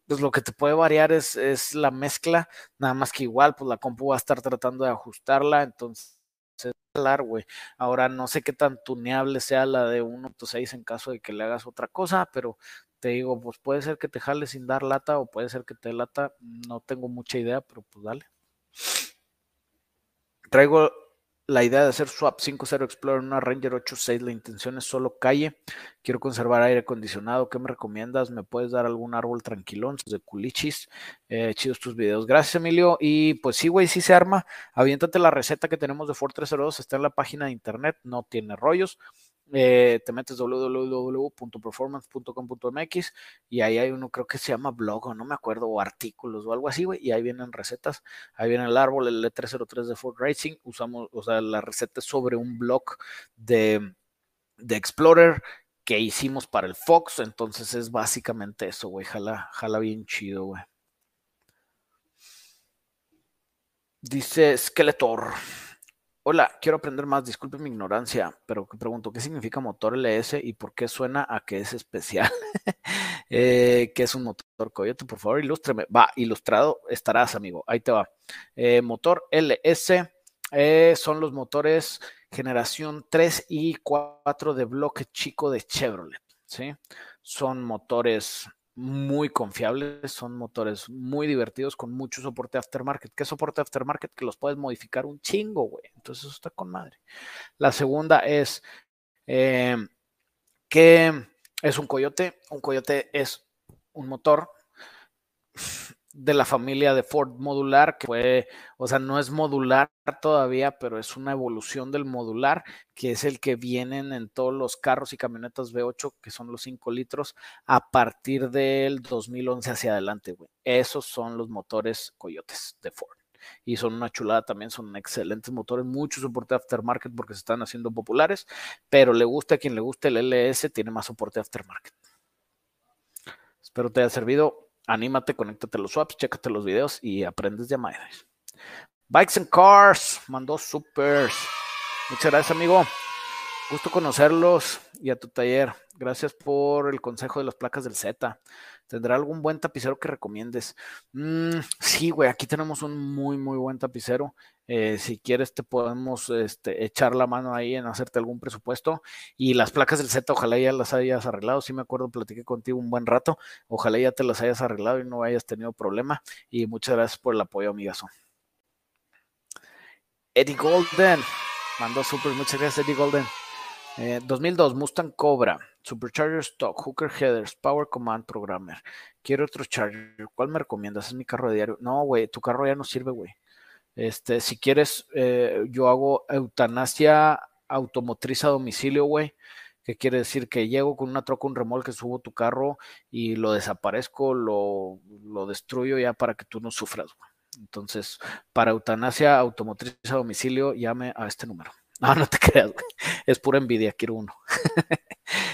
pues lo que te puede variar es, es, la mezcla, nada más que igual, pues la compu va a estar tratando de ajustarla, entonces güey. Ahora no sé qué tan tuneable sea la de 1.6 en caso de que le hagas otra cosa, pero te digo, pues puede ser que te jale sin dar lata o puede ser que te lata, no tengo mucha idea, pero pues dale. Traigo la idea de hacer swap 5.0 Explorer en una Ranger 8.6, la intención es solo calle. Quiero conservar aire acondicionado. ¿Qué me recomiendas? ¿Me puedes dar algún árbol tranquilón de culichis? Eh, chidos tus videos. Gracias, Emilio. Y pues sí, güey, sí se arma. Aviéntate la receta que tenemos de Ford 302. Está en la página de internet. No tiene rollos. Eh, te metes www.performance.com.mx y ahí hay uno, creo que se llama blog, no me acuerdo, o artículos o algo así, güey, y ahí vienen recetas, ahí viene el árbol, el E303 de Ford Racing, usamos, o sea, la receta es sobre un blog de, de Explorer que hicimos para el Fox, entonces es básicamente eso, güey, jala, jala bien chido, güey. Dice Skeletor. Hola, quiero aprender más. Disculpe mi ignorancia, pero pregunto, ¿qué significa motor LS y por qué suena a que es especial? eh, ¿Qué es un motor Coyote? Por favor, ilústreme. Va, ilustrado estarás, amigo. Ahí te va. Eh, motor LS eh, son los motores generación 3 y 4 de bloque chico de Chevrolet. ¿sí? Son motores muy confiables, son motores muy divertidos con mucho soporte aftermarket. ¿Qué soporte aftermarket? Que los puedes modificar un chingo, güey. Entonces eso está con madre. La segunda es eh, que es un coyote. Un coyote es un motor de la familia de Ford modular, que fue, o sea, no es modular todavía, pero es una evolución del modular, que es el que vienen en todos los carros y camionetas V8, que son los 5 litros, a partir del 2011 hacia adelante, güey. Esos son los motores Coyotes de Ford. Y son una chulada también, son excelentes motores, mucho soporte aftermarket porque se están haciendo populares, pero le gusta a quien le guste el LS, tiene más soporte aftermarket. Espero te haya servido anímate, conéctate a los swaps, chécate los videos y aprendes de Amadeus. Bikes and Cars, mandó supers. Muchas gracias, amigo. Gusto conocerlos y a tu taller. Gracias por el consejo de las placas del Z. ¿Tendrá algún buen tapicero que recomiendes? Mm, sí, güey, aquí tenemos un muy, muy buen tapicero. Eh, si quieres, te podemos este, echar la mano ahí en hacerte algún presupuesto. Y las placas del Z, ojalá ya las hayas arreglado. Sí, me acuerdo, platiqué contigo un buen rato. Ojalá ya te las hayas arreglado y no hayas tenido problema. Y muchas gracias por el apoyo, amigazo. Eddie Golden mandó super. Muchas gracias, Eddie Golden. 2002 eh, Mustang Cobra, Supercharger Stock, Hooker Headers, Power Command Programmer. Quiero otro Charger. ¿Cuál me recomiendas? Es mi carro de diario. No, güey, tu carro ya no sirve, güey. Este, si quieres, eh, yo hago eutanasia automotriz a domicilio, güey. ¿Qué quiere decir? Que llego con una troca, un remolque, subo tu carro y lo desaparezco, lo, lo destruyo ya para que tú no sufras, güey. Entonces, para eutanasia automotriz a domicilio, llame a este número. No, no te creas, güey. Es pura envidia, quiero uno.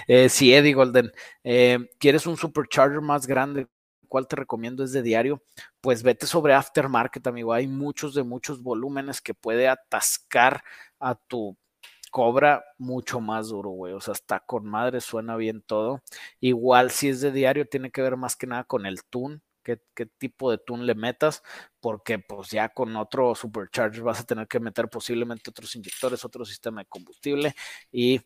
eh, sí, Eddie Golden. Eh, ¿Quieres un supercharger más grande? ¿Cuál te recomiendo? Es de diario. Pues vete sobre aftermarket, amigo. Hay muchos de muchos volúmenes que puede atascar a tu cobra mucho más duro, güey. O sea, está con madre, suena bien todo. Igual si es de diario, tiene que ver más que nada con el tune qué, tipo de tune le metas, porque pues ya con otro supercharger vas a tener que meter posiblemente otros inyectores, otro sistema de combustible y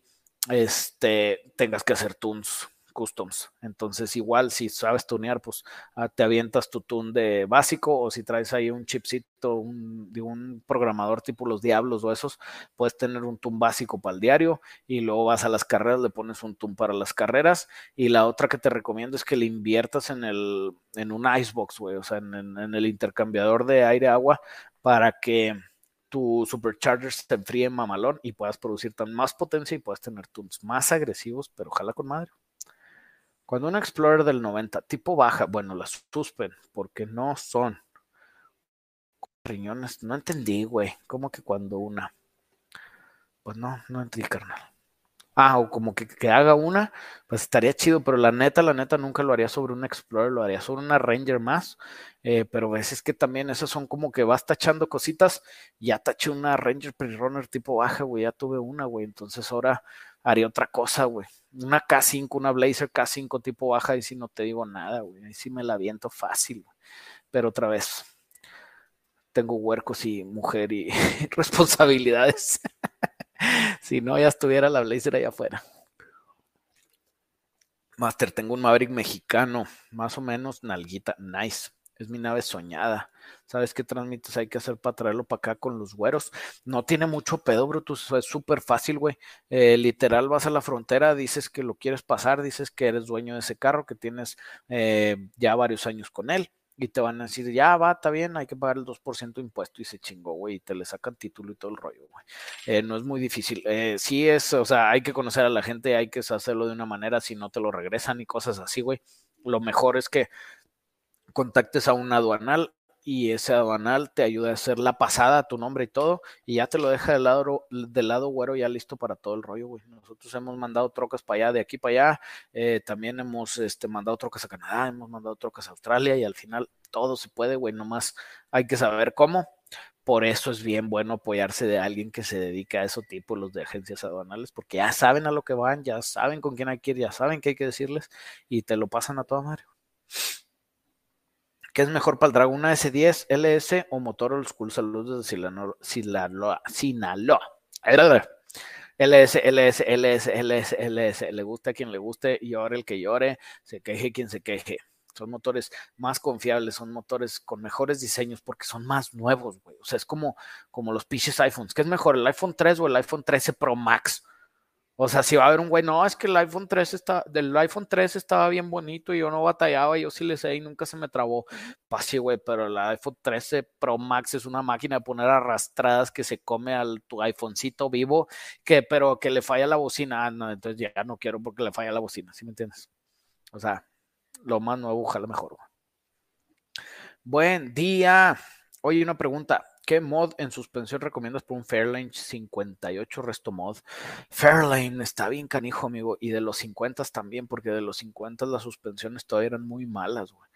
este tengas que hacer tunes customs. Entonces, igual si sabes tunear, pues ah, te avientas tu tune de básico o si traes ahí un chipcito de un programador tipo los diablos o esos, puedes tener un tune básico para el diario y luego vas a las carreras, le pones un tune para las carreras y la otra que te recomiendo es que le inviertas en el en un icebox, güey, o sea, en, el intercambiador de aire-agua para que tu supercharger se enfríe mamalón y puedas producir tan más potencia y puedas tener tunes más agresivos, pero ojalá con madre. Cuando una Explorer del 90, tipo baja, bueno, las suspen, porque no son riñones. No entendí, güey. ¿Cómo que cuando una? Pues no, no entendí, carnal. Ah, o como que, que, haga una, pues estaría chido, pero la neta, la neta nunca lo haría sobre un Explorer, lo haría sobre una Ranger más. Eh, pero ves, es que también esas son como que vas tachando cositas. Ya taché una Ranger Pre-Runner tipo baja, güey, ya tuve una, güey. Entonces ahora haría otra cosa, güey. Una K5, una Blazer K5 tipo baja, y si no te digo nada, güey. Ahí sí me la aviento fácil, Pero otra vez, tengo huercos y mujer y responsabilidades. si no, ya estuviera la Blazer allá afuera. Master, tengo un Maverick mexicano, más o menos, nalguita, nice. Es mi nave soñada. ¿Sabes qué transmites hay que hacer para traerlo para acá con los güeros? No tiene mucho pedo, Brutus. Es súper fácil, güey. Eh, literal, vas a la frontera, dices que lo quieres pasar, dices que eres dueño de ese carro, que tienes eh, ya varios años con él. Y te van a decir, ya va, está bien, hay que pagar el 2% de impuesto y se chingó, güey, y te le sacan título y todo el rollo, güey. Eh, no es muy difícil. sí es, o sea, hay que conocer a la gente, hay que hacerlo de una manera, si no te lo regresan y cosas así, güey. Lo mejor es que contactes a un aduanal y ese aduanal te ayuda a hacer la pasada a tu nombre y todo, y ya te lo deja del lado, del lado güero ya listo para todo el rollo, güey. Nosotros hemos mandado trocas para allá, de aquí para allá, eh, también hemos este, mandado trocas a Canadá, hemos mandado trocas a Australia, y al final todo se puede, güey, nomás hay que saber cómo. Por eso es bien bueno apoyarse de alguien que se dedica a eso tipo, los de agencias aduanales, porque ya saben a lo que van, ya saben con quién hay que ir, ya saben qué hay que decirles, y te lo pasan a toda madre. ¿Qué es mejor para el Dragon? ¿Una S10 LS o motor old school? Saludos desde Sinaloa. Sinaloa. LS, LS, LS, LS, LS. Le gusta a quien le guste, llore el que llore, se queje quien se queje. Son motores más confiables, son motores con mejores diseños porque son más nuevos, güey. O sea, es como, como los pinches iPhones. ¿Qué es mejor, el iPhone 3 o el iPhone 13 Pro Max? O sea, si va a haber un güey, no, es que el iPhone 3 está, del iPhone 3 estaba bien bonito y yo no batallaba, yo sí le sé y nunca se me trabó. Pues sí, güey, pero el iPhone 13 Pro Max es una máquina de poner arrastradas que se come al tu iPhonecito vivo, que, pero que le falla la bocina. Ah, no, entonces ya no quiero porque le falla la bocina, ¿sí me entiendes? O sea, lo más nuevo, ojalá mejor. Buen día. Oye, una pregunta. ¿Qué mod en suspensión recomiendas por un Fairlane 58 resto mod? Fairlane está bien canijo, amigo. Y de los 50 también, porque de los 50 las suspensiones todavía eran muy malas, güey.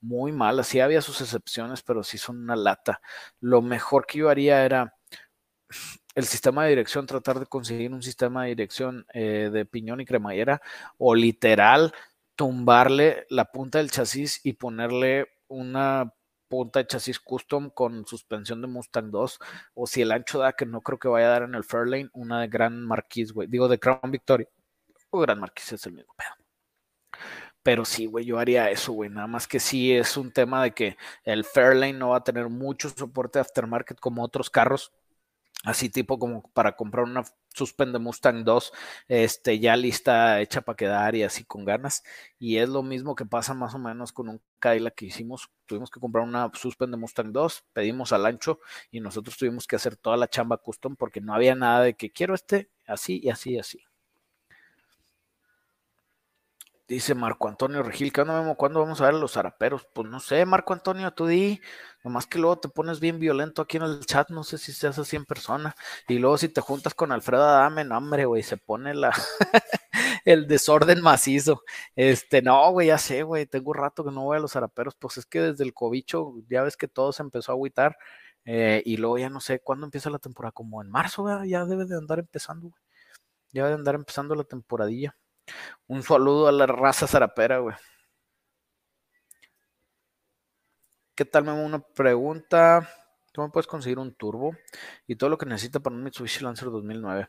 Muy malas. Sí había sus excepciones, pero sí son una lata. Lo mejor que yo haría era el sistema de dirección, tratar de conseguir un sistema de dirección eh, de piñón y cremallera o literal tumbarle la punta del chasis y ponerle una punta de chasis custom con suspensión de Mustang 2, o si el ancho da, que no creo que vaya a dar en el Fairlane, una de Gran Marquis, güey, digo de Crown Victoria, o Gran Marquis es el mismo pedo. Pero sí, güey, yo haría eso, güey. Nada más que sí es un tema de que el Fairlane no va a tener mucho soporte aftermarket como otros carros así tipo como para comprar una Suspend de Mustang 2, este, ya lista, hecha para quedar y así con ganas. Y es lo mismo que pasa más o menos con un Cadillac que hicimos. Tuvimos que comprar una Suspend de Mustang 2, pedimos al ancho y nosotros tuvimos que hacer toda la chamba custom porque no había nada de que quiero este así y así y así. Dice Marco Antonio Regil, ¿qué onda, Memo? ¿Cuándo vamos a ver a los zaraperos? Pues no sé, Marco Antonio, tú di. Nomás que luego te pones bien violento aquí en el chat, no sé si seas así en persona. Y luego si te juntas con Alfredo Adame, no, hombre, güey, se pone la el desorden macizo. Este, no, güey, ya sé, güey, tengo un rato que no voy a los zaraperos. Pues es que desde el cobicho, ya ves que todo se empezó a agüitar. Eh, y luego ya no sé cuándo empieza la temporada, como en marzo, ya debe de andar empezando, güey. Ya debe de andar empezando la temporadilla. Un saludo a la raza zarapera, güey. ¿Qué tal, Memo? Una pregunta. ¿Cómo me puedes conseguir un turbo y todo lo que necesita para un Mitsubishi Lancer 2009?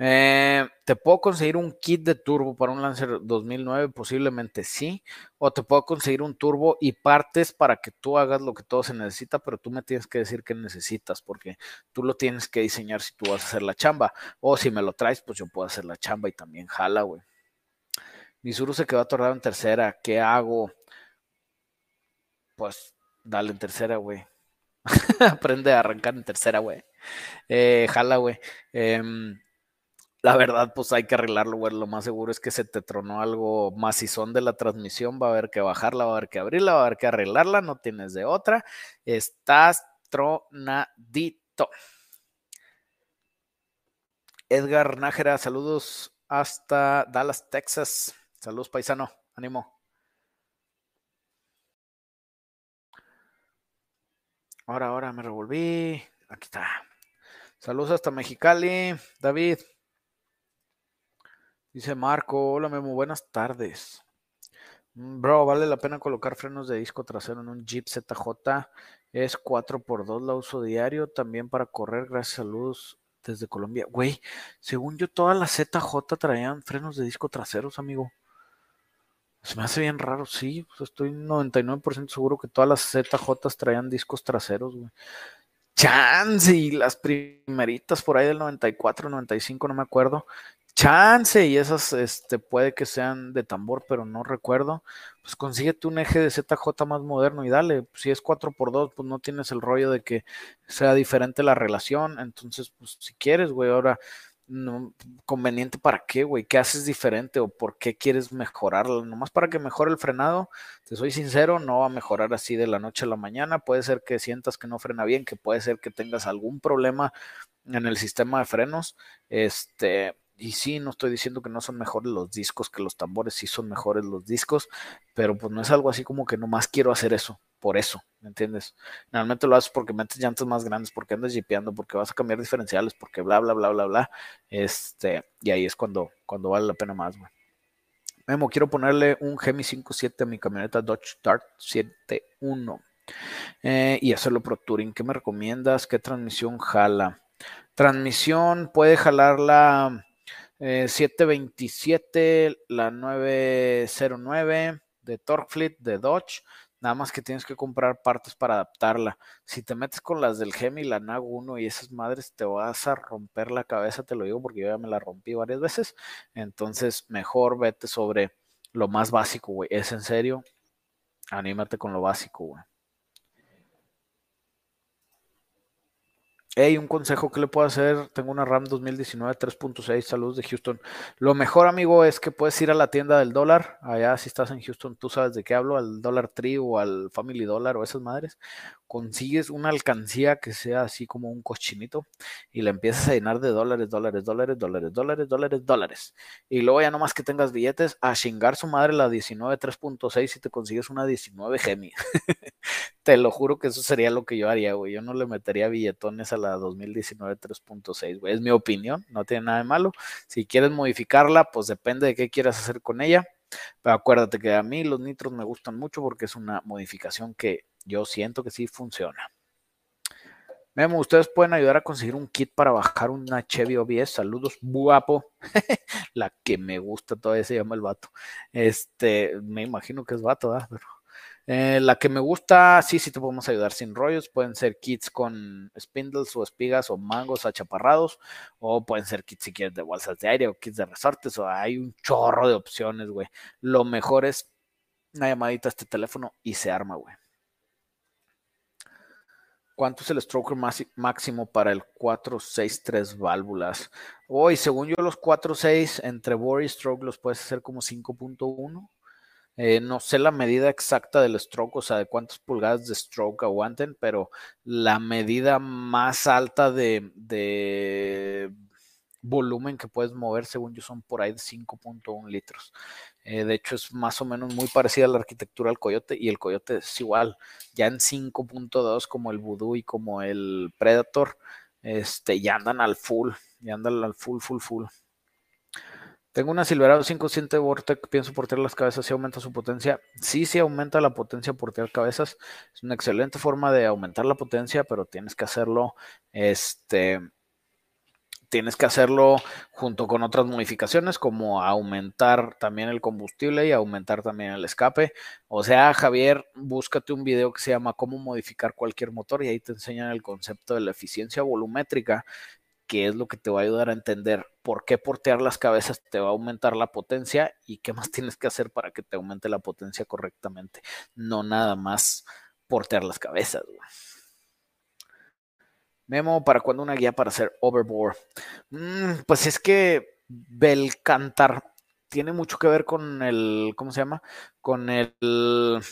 Eh, ¿Te puedo conseguir un kit de turbo para un Lancer 2009? Posiblemente sí. O te puedo conseguir un turbo y partes para que tú hagas lo que todo se necesita, pero tú me tienes que decir qué necesitas, porque tú lo tienes que diseñar si tú vas a hacer la chamba. O si me lo traes, pues yo puedo hacer la chamba y también jala, güey. Misuru se quedó atorado en tercera. ¿Qué hago? Pues dale en tercera, güey. Aprende a arrancar en tercera, güey. Eh, jala, güey. Em, la verdad, pues hay que arreglarlo, güey. Lo más seguro es que se te tronó algo macizón de la transmisión. Va a haber que bajarla, va a haber que abrirla, va a haber que arreglarla. No tienes de otra. Estás tronadito. Edgar Nájera, saludos hasta Dallas, Texas. Saludos, paisano. Ánimo. Ahora, ahora me revolví. Aquí está. Saludos hasta Mexicali, David. Dice Marco, hola Memo, buenas tardes. Mm, bro, vale la pena colocar frenos de disco trasero en un Jeep ZJ. Es 4x2, la uso diario, también para correr. Gracias, saludos desde Colombia. Güey, según yo, todas las ZJ traían frenos de disco traseros, amigo. Se me hace bien raro, sí. Pues estoy 99% seguro que todas las ZJ traían discos traseros, güey. Chance y las primeritas por ahí del 94, 95, no me acuerdo. Chance y esas este, puede que sean de tambor, pero no recuerdo. Pues consíguete un eje de ZJ más moderno y dale. Si es 4x2, pues no tienes el rollo de que sea diferente la relación. Entonces, pues si quieres, güey, ahora no, conveniente para qué, güey, qué haces diferente o por qué quieres mejorarlo, nomás para que mejore el frenado, te soy sincero, no va a mejorar así de la noche a la mañana, puede ser que sientas que no frena bien, que puede ser que tengas algún problema en el sistema de frenos, este, y sí, no estoy diciendo que no son mejores los discos que los tambores, sí son mejores los discos, pero pues no es algo así como que nomás quiero hacer eso, por eso, ¿me entiendes? Normalmente lo haces porque metes llantas más grandes, porque andas jipeando, porque vas a cambiar diferenciales, porque bla, bla, bla, bla, bla, este, y ahí es cuando, cuando vale la pena más, güey. Memo, quiero ponerle un Gemi 5.7 a mi camioneta Dodge Dart 7.1 eh, y hacerlo Pro Touring. ¿Qué me recomiendas? ¿Qué transmisión jala? Transmisión puede jalar la 727, eh, la 909 de Torquefleet de Dodge. Nada más que tienes que comprar partes para adaptarla. Si te metes con las del Gemi, la NAG 1 y esas madres, te vas a romper la cabeza, te lo digo porque yo ya me la rompí varias veces. Entonces, mejor vete sobre lo más básico, güey. Es en serio. Anímate con lo básico, güey. Hey, un consejo que le puedo hacer. Tengo una RAM 2019 3.6. Saludos de Houston. Lo mejor, amigo, es que puedes ir a la tienda del dólar. Allá, si estás en Houston, tú sabes de qué hablo, al Dollar Tree o al Family Dollar o esas madres consigues una alcancía que sea así como un cochinito y la empiezas a llenar de dólares, dólares, dólares, dólares, dólares, dólares, dólares. Y luego ya nomás que tengas billetes, a chingar su madre la 19 3.6 y te consigues una 19 Gemi. te lo juro que eso sería lo que yo haría, güey. Yo no le metería billetones a la 2019 3.6, güey. Es mi opinión, no tiene nada de malo. Si quieres modificarla, pues depende de qué quieras hacer con ella. Pero acuérdate que a mí los nitros me gustan mucho porque es una modificación que yo siento que sí funciona. Memo, ustedes pueden ayudar a conseguir un kit para bajar una Chevy OBS. Saludos, guapo. la que me gusta todavía se llama el vato. Este, me imagino que es vato, ¿verdad? Eh, la que me gusta, sí, sí te podemos ayudar sin rollos. Pueden ser kits con spindles o espigas o mangos achaparrados. O pueden ser kits si quieres de bolsas de aire o kits de resortes. O hay un chorro de opciones, güey. Lo mejor es una llamadita a este teléfono y se arma, güey. ¿Cuánto es el stroker máximo para el 463 válvulas? Hoy, según yo, los 4.6 entre bore y stroke los puedes hacer como 5.1. Eh, no sé la medida exacta del stroke, o sea, de cuántas pulgadas de stroke aguanten, pero la medida más alta de, de volumen que puedes mover, según yo, son por ahí de 5.1 litros. Eh, de hecho, es más o menos muy parecida a la arquitectura del Coyote y el Coyote es igual, ya en 5.2 como el Voodoo y como el Predator, este, ya andan al full, ya andan al full, full, full. Tengo una Silverado 500 Vortec, pienso portear las cabezas, si aumenta su potencia. Sí, sí aumenta la potencia portear cabezas. Es una excelente forma de aumentar la potencia, pero tienes que hacerlo este, tienes que hacerlo junto con otras modificaciones como aumentar también el combustible y aumentar también el escape. O sea, Javier, búscate un video que se llama cómo modificar cualquier motor y ahí te enseñan el concepto de la eficiencia volumétrica, que es lo que te va a ayudar a entender por qué portear las cabezas te va a aumentar la potencia y qué más tienes que hacer para que te aumente la potencia correctamente. No nada más portear las cabezas. Memo, ¿para cuándo una guía para hacer overboard? Mm, pues es que Belcantar tiene mucho que ver con el, ¿cómo se llama? Con el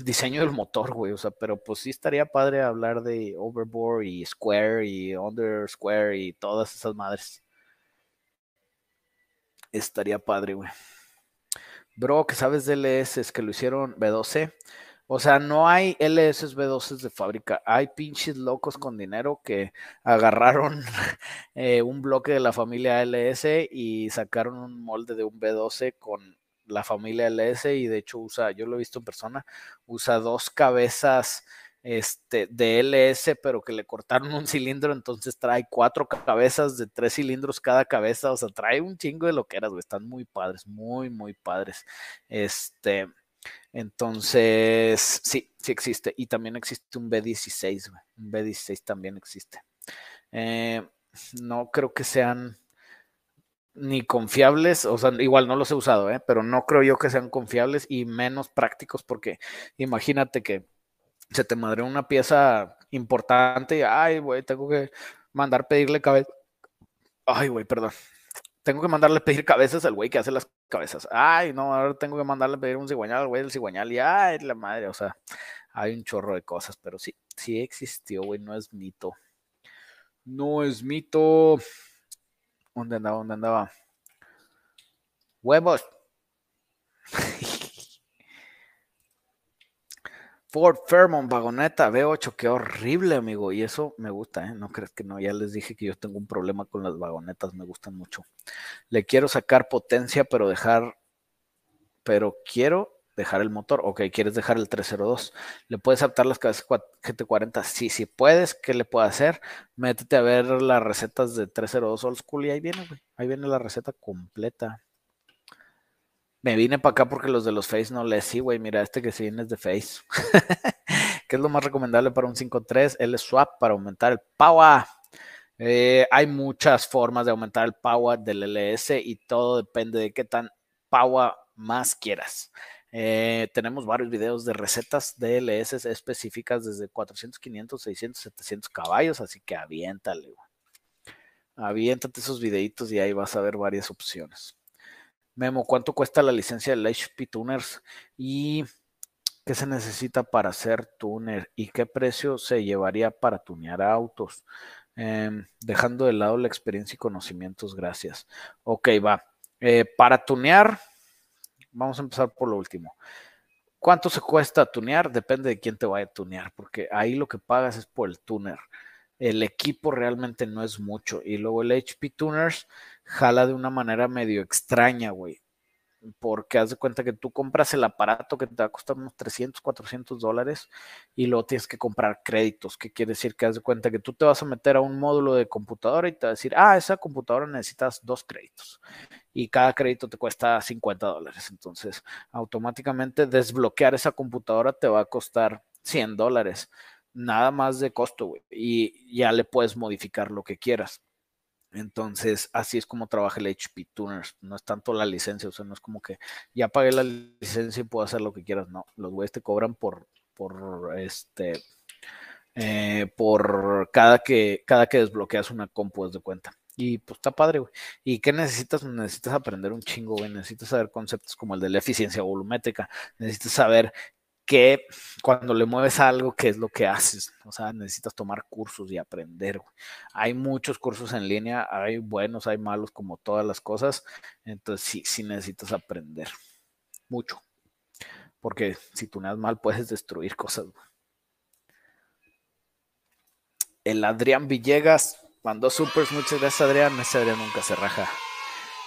diseño del motor, güey. O sea, pero pues sí estaría padre hablar de overboard y square y under square y todas esas madres. Estaría padre, güey. Bro, que sabes de LS es que lo hicieron B12. O sea, no hay LS B12 de fábrica. Hay pinches locos con dinero que agarraron eh, un bloque de la familia LS y sacaron un molde de un B12 con la familia LS y de hecho usa, yo lo he visto en persona, usa dos cabezas este, de LS, pero que le cortaron un cilindro, entonces trae cuatro cabezas de tres cilindros cada cabeza, o sea, trae un chingo de loqueras, güey, están muy padres, muy, muy padres. Este, Entonces, sí, sí existe. Y también existe un B16, Un B16 también existe. Eh, no creo que sean ni confiables, o sea, igual no los he usado, ¿eh? pero no creo yo que sean confiables y menos prácticos porque imagínate que se te madre una pieza importante y, ay, güey, tengo que mandar pedirle cabeza. Ay, güey, perdón. Tengo que mandarle pedir cabezas al güey que hace las cabezas. Ay, no, ahora tengo que mandarle pedir un cigüeñal al güey del cigüeñal y, ay, la madre, o sea, hay un chorro de cosas, pero sí, sí existió, güey, no es mito. No es mito. ¿Dónde andaba? ¿Dónde andaba? Huevos. Ford Fairmont vagoneta V8, qué horrible, amigo. Y eso me gusta, ¿eh? No crees que no. Ya les dije que yo tengo un problema con las vagonetas, me gustan mucho. Le quiero sacar potencia, pero dejar. Pero quiero dejar el motor. Ok, quieres dejar el 302. ¿Le puedes adaptar las cabezas GT40? Sí, sí puedes. ¿Qué le puedo hacer? Métete a ver las recetas de 302 Old School y ahí viene, güey. Ahí viene la receta completa. Me vine para acá porque los de los Face no les sí, güey. Mira, este que se viene es de Face. ¿Qué es lo más recomendable para un 5.3? L swap para aumentar el power. Eh, hay muchas formas de aumentar el power del LS y todo depende de qué tan power más quieras. Eh, tenemos varios videos de recetas de LS específicas desde 400, 500, 600, 700 caballos, así que aviéntale. Aviéntate esos videitos y ahí vas a ver varias opciones. Memo, ¿cuánto cuesta la licencia del HP Tuners? ¿Y qué se necesita para ser tuner? ¿Y qué precio se llevaría para tunear autos? Em, dejando de lado la experiencia y conocimientos, gracias. Ok, va. Eh, para tunear, vamos a empezar por lo último. ¿Cuánto se cuesta tunear? Depende de quién te vaya a tunear, porque ahí lo que pagas es por el tuner. El equipo realmente no es mucho. Y luego el HP Tuners jala de una manera medio extraña, güey porque haz de cuenta que tú compras el aparato que te va a costar unos 300, 400 dólares y luego tienes que comprar créditos, que quiere decir que haz de cuenta que tú te vas a meter a un módulo de computadora y te va a decir, ah, esa computadora necesitas dos créditos y cada crédito te cuesta 50 dólares. Entonces, automáticamente desbloquear esa computadora te va a costar 100 dólares, nada más de costo, güey, y ya le puedes modificar lo que quieras. Entonces, así es como trabaja el HP Tuners. No es tanto la licencia, o sea, no es como que ya pagué la licencia y puedo hacer lo que quieras. No, los güeyes te cobran por, por este, eh, por cada que, cada que desbloqueas una compu de cuenta. Y pues está padre, güey. ¿Y qué necesitas? Necesitas aprender un chingo, güey. Necesitas saber conceptos como el de la eficiencia volumétrica. Necesitas saber que cuando le mueves algo, ¿qué es lo que haces? O sea, necesitas tomar cursos y aprender. Hay muchos cursos en línea, hay buenos, hay malos, como todas las cosas. Entonces, sí, sí necesitas aprender mucho. Porque si tú mal, puedes destruir cosas. El Adrián Villegas mandó supers. Muchas gracias, Adrián. Ese Adrián nunca se raja.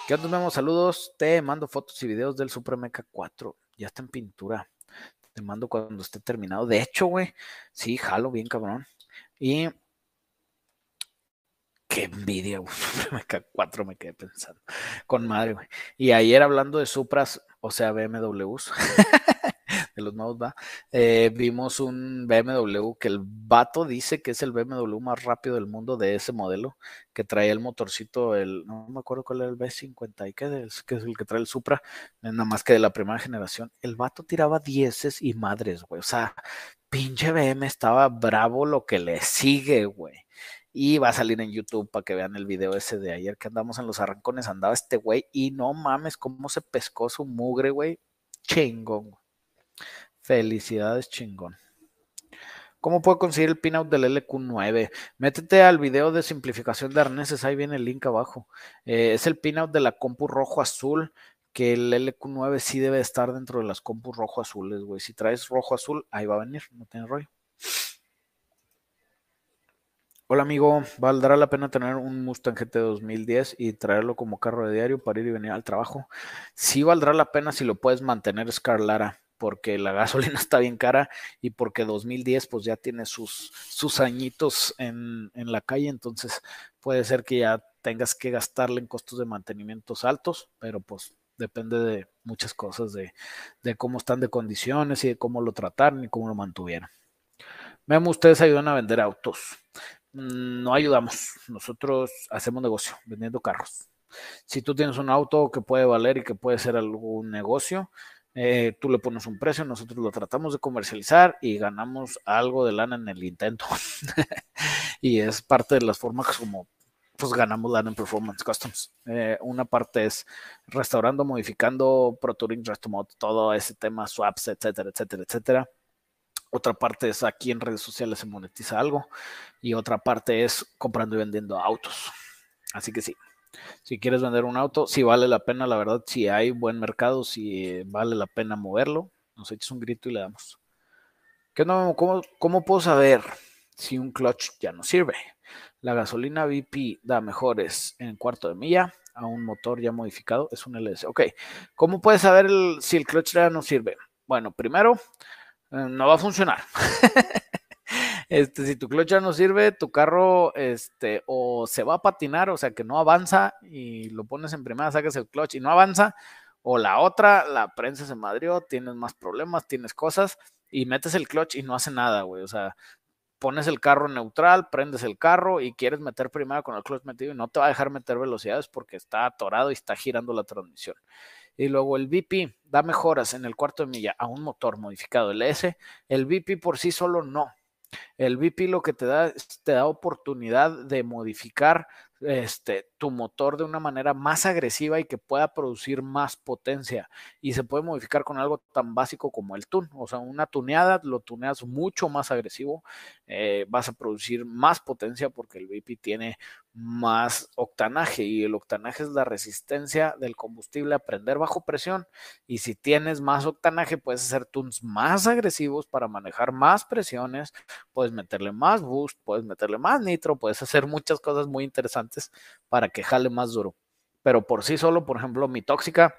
¿Qué onda, vemos? Saludos. Te mando fotos y videos del Super Mecha 4. Ya está en pintura. Te mando cuando esté terminado. De hecho, güey, sí, jalo bien cabrón. Y qué envidia, güey. Cuatro me quedé pensando. Con madre, güey. Y ayer hablando de Supras, o sea, BMWs. los nuevos va, eh, vimos un BMW que el vato dice que es el BMW más rápido del mundo de ese modelo, que trae el motorcito, el, no me acuerdo cuál era el B50 y que es, que es el que trae el Supra, nada más que de la primera generación. El vato tiraba dieces y madres, güey. O sea, pinche BM estaba bravo lo que le sigue, güey. Y va a salir en YouTube para que vean el video ese de ayer que andamos en los arrancones. Andaba este güey y no mames cómo se pescó su mugre, güey. Chingón. Felicidades, chingón. ¿Cómo puedo conseguir el pinout del LQ9? Métete al video de simplificación de arneses, ahí viene el link abajo. Eh, es el pinout de la compu rojo azul, que el LQ9 sí debe estar dentro de las compus rojo azules, güey. Si traes rojo azul, ahí va a venir, no tiene rollo. Hola amigo, ¿valdrá la pena tener un Mustang GT 2010 y traerlo como carro de diario para ir y venir al trabajo? Sí valdrá la pena si lo puedes mantener Scarlara porque la gasolina está bien cara y porque 2010 pues ya tiene sus, sus añitos en, en, la calle, entonces puede ser que ya tengas que gastarle en costos de mantenimientos altos, pero pues Depende de muchas cosas, de, de cómo están de condiciones y de cómo lo trataron y cómo lo mantuvieron. Memo, ustedes ayudan a vender autos. Mm, no ayudamos. Nosotros hacemos negocio vendiendo carros. Si tú tienes un auto que puede valer y que puede ser algún negocio, eh, tú le pones un precio, nosotros lo tratamos de comercializar y ganamos algo de lana en el intento. y es parte de las formas como pues ganamos lana en Performance Customs. Eh, una parte es restaurando, modificando Pro Touring, Restomod, todo ese tema, swaps, etcétera, etcétera, etcétera. Otra parte es aquí en redes sociales se monetiza algo y otra parte es comprando y vendiendo autos. Así que sí, si quieres vender un auto, si vale la pena, la verdad, si hay buen mercado, si vale la pena moverlo, nos eches un grito y le damos. ¿Qué cómo, ¿Cómo puedo saber si un clutch ya no sirve? La gasolina VP da mejores en cuarto de milla a un motor ya modificado, es un LS. Ok, ¿cómo puedes saber si el clutch ya no sirve? Bueno, primero, eh, no va a funcionar. Este, si tu clutch ya no sirve, tu carro, este, o se va a patinar, o sea que no avanza y lo pones en primera, sacas el clutch y no avanza, o la otra, la prensa se madrió, tienes más problemas, tienes cosas y metes el clutch y no hace nada, güey. O sea, pones el carro neutral, prendes el carro y quieres meter primero con el clutch metido y no te va a dejar meter velocidades porque está atorado y está girando la transmisión. Y luego el VP da mejoras en el cuarto de milla a un motor modificado, el S. El VP por sí solo no. El VP lo que te da te da oportunidad de modificar este, tu motor de una manera más agresiva y que pueda producir más potencia. Y se puede modificar con algo tan básico como el tune. O sea, una tuneada lo tuneas mucho más agresivo, eh, vas a producir más potencia porque el VP tiene más octanaje y el octanaje es la resistencia del combustible a prender bajo presión y si tienes más octanaje puedes hacer tunes más agresivos para manejar más presiones, puedes meterle más boost, puedes meterle más nitro, puedes hacer muchas cosas muy interesantes para que jale más duro. Pero por sí solo, por ejemplo, mi tóxica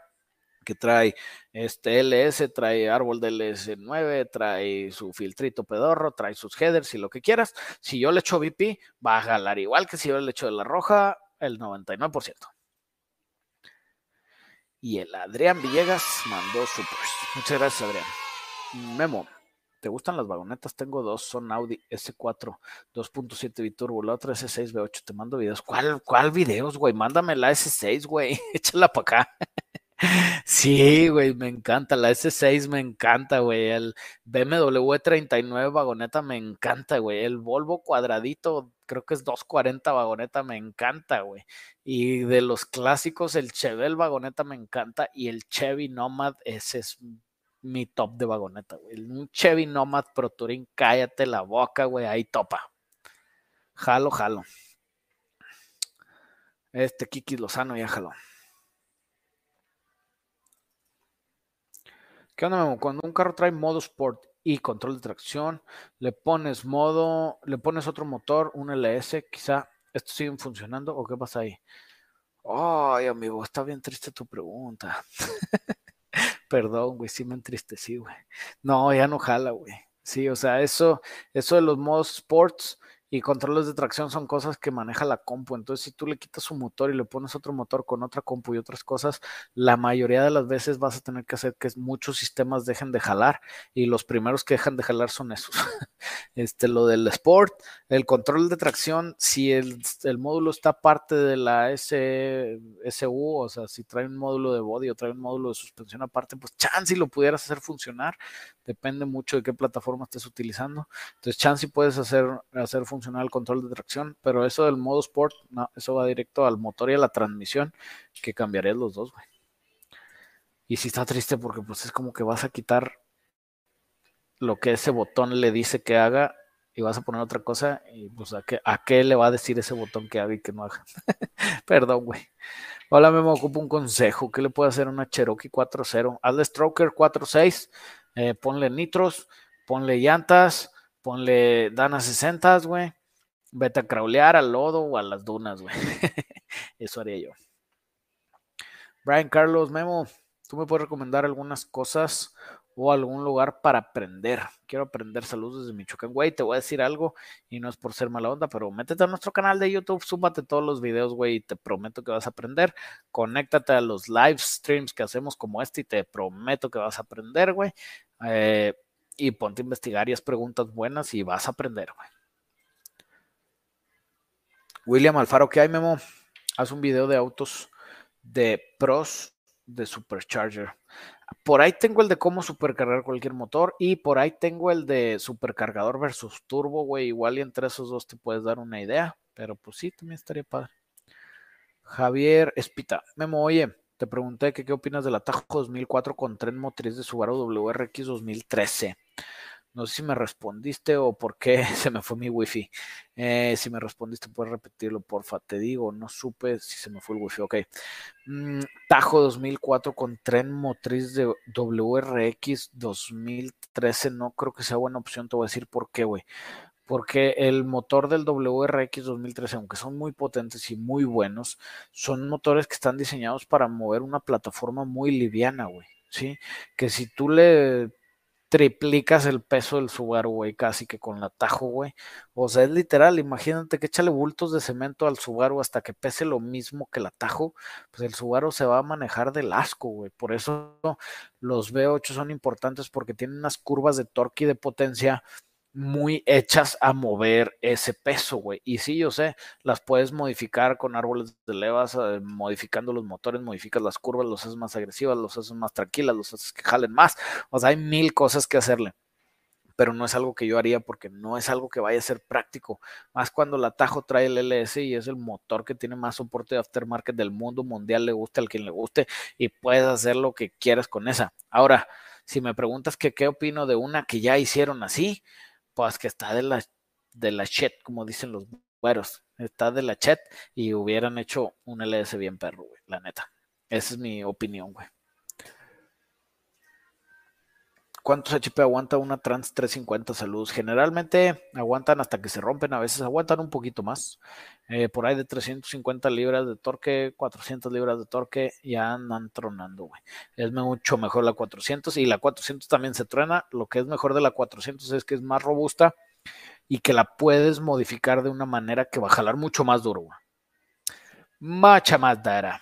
que trae este LS, trae árbol del LS9, trae su filtrito pedorro, trae sus headers y lo que quieras. Si yo le echo VP, va a jalar igual que si yo le echo de la roja, el 99%. Y el Adrián Villegas mandó supers. Muchas gracias, Adrián. Memo. ¿Te gustan las vagonetas? Tengo dos, son Audi S4 2.7 biturbo, la otra S6 V8. Te mando videos. ¿Cuál, videos, güey? Mándame la S6, güey. Échala para acá. Sí, güey, me encanta. La S6 me encanta, güey. El BMW 39 vagoneta me encanta, güey. El Volvo cuadradito, creo que es 240 vagoneta, me encanta, güey. Y de los clásicos, el Chevelle vagoneta me encanta. Y el Chevy Nomad, ese es mi top de vagoneta, güey. Un Chevy Nomad Pro Touring, cállate la boca, güey. Ahí topa. Jalo, jalo. Este Kiki Lozano ya jalo. ¿Qué onda, Cuando un carro trae modo Sport y control de tracción, le pones modo, le pones otro motor, un LS, quizá esto sigue funcionando o qué pasa ahí. Ay, amigo, está bien triste tu pregunta. Perdón, güey, sí me entristecí, güey. No, ya no jala, güey. Sí, o sea, eso, eso de los modos sports y controles de tracción son cosas que maneja la compu. Entonces, si tú le quitas un motor y le pones otro motor con otra compu y otras cosas, la mayoría de las veces vas a tener que hacer que muchos sistemas dejen de jalar y los primeros que dejan de jalar son esos. este, lo del Sport, el control de tracción, si el, módulo está parte de la S, SU, o sea, si trae un módulo de body o trae un módulo de suspensión aparte, pues chance lo pudieras hacer funcionar. Depende mucho de qué plataforma estés utilizando. Entonces, chance puedes hacer, hacer funcionar el control de tracción, pero eso del modo sport, no, eso va directo al motor y a la transmisión, que cambiaría los dos, güey. Y si está triste porque pues es como que vas a quitar lo que ese botón le dice que haga y vas a poner otra cosa y pues a qué, a qué le va a decir ese botón que haga y que no haga. Perdón, güey. Hola, me ocupo un consejo. ¿Qué le puede hacer una Cherokee 4.0? Hazle Stroker 4.6, eh, ponle nitros, ponle llantas, ponle Dana 60, güey. Vete a craulear al lodo o a las dunas, güey. Eso haría yo. Brian Carlos Memo, ¿tú me puedes recomendar algunas cosas o algún lugar para aprender. Quiero aprender saludos desde Michoacán. Güey, te voy a decir algo y no es por ser mala onda, pero métete a nuestro canal de YouTube, súmate todos los videos, güey, y te prometo que vas a aprender. Conéctate a los live streams que hacemos como este y te prometo que vas a aprender, güey. Eh, y ponte a investigar y haz preguntas buenas y vas a aprender, güey. William Alfaro, ¿qué hay, Memo? Haz un video de autos de pros de Supercharger. Por ahí tengo el de cómo supercargar cualquier motor y por ahí tengo el de supercargador versus turbo, güey. Igual y entre esos dos te puedes dar una idea, pero pues sí, también estaría padre. Javier Espita, Memo, oye, te pregunté qué opinas del Atajo 2004 con tren motriz de Subaru WRX 2013. No sé si me respondiste o por qué se me fue mi wifi. Eh, si me respondiste, puedes repetirlo, porfa. Te digo, no supe si se me fue el wifi. Ok. Mm, Tajo 2004 con tren motriz de WRX 2013. No creo que sea buena opción. Te voy a decir por qué, güey. Porque el motor del WRX 2013, aunque son muy potentes y muy buenos, son motores que están diseñados para mover una plataforma muy liviana, güey. ¿sí? Que si tú le triplicas el peso del Subaru, güey, casi que con la Tajo, güey. O sea, es literal, imagínate que échale bultos de cemento al Subaru hasta que pese lo mismo que la Tajo, pues el Subaru se va a manejar del asco, güey. Por eso los V8 son importantes porque tienen unas curvas de torque y de potencia muy hechas a mover ese peso, güey. Y sí, yo sé, las puedes modificar con árboles de levas, eh, modificando los motores, modificas las curvas, los haces más agresivas, los haces más tranquilas, los haces que jalen más. O sea, hay mil cosas que hacerle. Pero no es algo que yo haría porque no es algo que vaya a ser práctico. Más cuando la Tajo trae el LS y es el motor que tiene más soporte de aftermarket del mundo mundial, le guste al quien le guste y puedes hacer lo que quieras con esa. Ahora, si me preguntas qué opino de una que ya hicieron así, pues que está de la, de la chet, como dicen los güeros, está de la chet y hubieran hecho un LS bien perro, güey, la neta. Esa es mi opinión, güey. ¿Cuántos HP aguanta una Trans 350 Saludos? Generalmente aguantan hasta que se rompen, a veces aguantan un poquito más. Eh, por ahí de 350 libras de torque, 400 libras de torque, ya andan tronando, güey. Es mucho mejor la 400 y la 400 también se truena. Lo que es mejor de la 400 es que es más robusta y que la puedes modificar de una manera que va a jalar mucho más duro, güey. Macha más dara.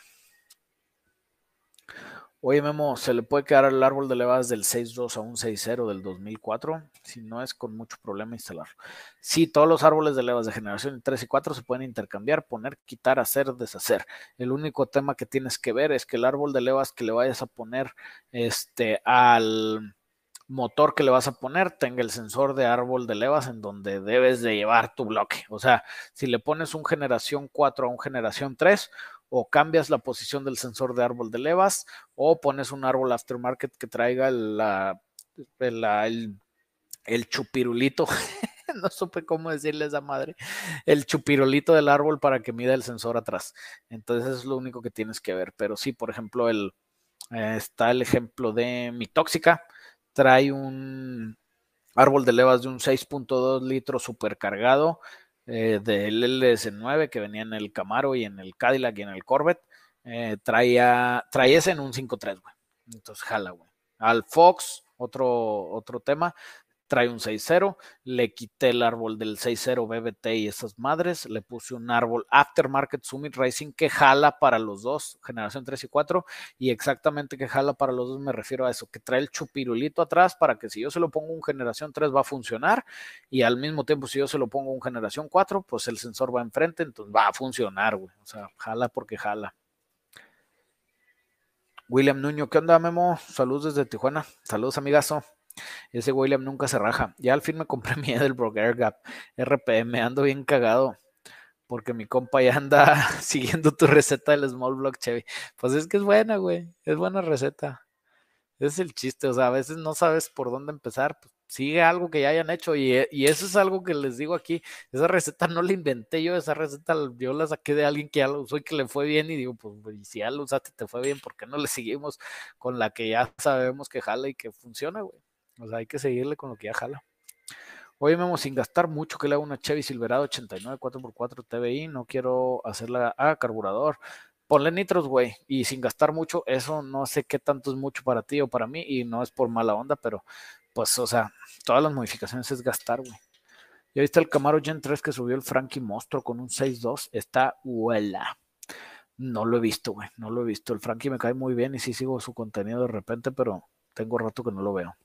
Oye, Memo, ¿se le puede quedar el árbol de levadas del 6.2 a un 6.0 del 2004? Si no es con mucho problema instalarlo. Sí, todos los árboles de levas de generación 3 y 4 se pueden intercambiar, poner, quitar, hacer, deshacer. El único tema que tienes que ver es que el árbol de levas que le vayas a poner este, al motor que le vas a poner tenga el sensor de árbol de levas en donde debes de llevar tu bloque. O sea, si le pones un generación 4 a un generación 3, o cambias la posición del sensor de árbol de levas o pones un árbol aftermarket que traiga el, el chupirulito. no supe cómo decirle a esa madre. El chupirulito del árbol para que mida el sensor atrás. Entonces es lo único que tienes que ver. Pero sí, por ejemplo, el, está el ejemplo de mi tóxica. Trae un árbol de levas de un 6.2 litros supercargado eh, del LS9 que venía en el Camaro y en el Cadillac y en el Corvette, eh, traía, traía en un 5.3, güey. Entonces jala, güey. Al Fox, otro, otro tema, trae un 6.0, le quité el árbol del 6.0 BBT y esas madres, le puse un árbol Aftermarket Summit Racing que jala para los dos, generación 3 y 4, y exactamente que jala para los dos me refiero a eso, que trae el chupirulito atrás para que si yo se lo pongo un generación 3 va a funcionar, y al mismo tiempo si yo se lo pongo un generación 4, pues el sensor va enfrente, entonces va a funcionar, güey, o sea, jala porque jala. William Nuño, ¿qué onda, Memo? Saludos desde Tijuana. Saludos, amigazo. Ese William nunca se raja. Ya al fin me compré mi Edelbrock Air Gap RPM. Ando bien cagado. Porque mi compa ya anda siguiendo tu receta del Small Block Chevy. Pues es que es buena, güey. Es buena receta. es el chiste. O sea, a veces no sabes por dónde empezar. Pues sigue algo que ya hayan hecho. Y, eso es algo que les digo aquí. Esa receta no la inventé yo. Esa receta yo la saqué de alguien que ya lo usó y que le fue bien. Y digo, pues si ya lo usaste te fue bien, ¿por qué no le seguimos con la que ya sabemos que jala y que funciona, güey? O sea, hay que seguirle con lo que ya jala. Hoy vemos sin gastar mucho que le hago una Chevy Silverado 89 4x4 TBI. No quiero hacerla. Ah, carburador. ponle nitros, güey, y sin gastar mucho, eso no sé qué tanto es mucho para ti o para mí, y no es por mala onda, pero pues, o sea, todas las modificaciones es gastar, güey. Y ahí está el Camaro Gen 3 que subió el Frankie Monstruo con un 6.2, está huela. No lo he visto, güey, no lo he visto. El Frankie me cae muy bien y sí sigo su contenido de repente, pero tengo rato que no lo veo.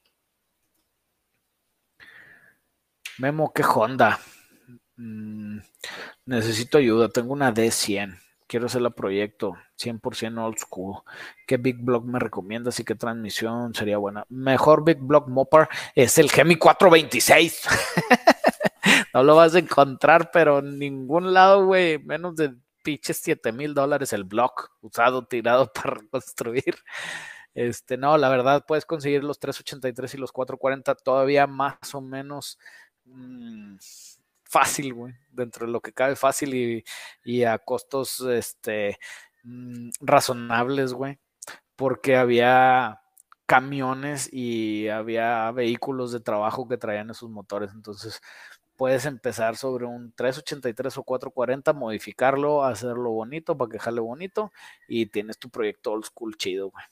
Memo, ¿qué Honda? Mm, necesito ayuda, tengo una D100. Quiero hacer el proyecto 100% old school. ¿Qué Big Block me recomiendas y qué transmisión sería buena? Mejor Big Block Mopar es el Gemi 426. no lo vas a encontrar, pero en ningún lado, güey. Menos de pinches 7 mil dólares el block usado, tirado para reconstruir. Este, no, la verdad, puedes conseguir los 383 y los 440 todavía más o menos. Mmm, fácil, güey, dentro de lo que cabe fácil y, a costos este, mm, razonables, güey, porque había camiones y había vehículos de trabajo que traían esos motores, entonces puedes empezar sobre un 383 o 440, modificarlo, hacerlo bonito para que bonito y tienes tu proyecto old school chido, güey.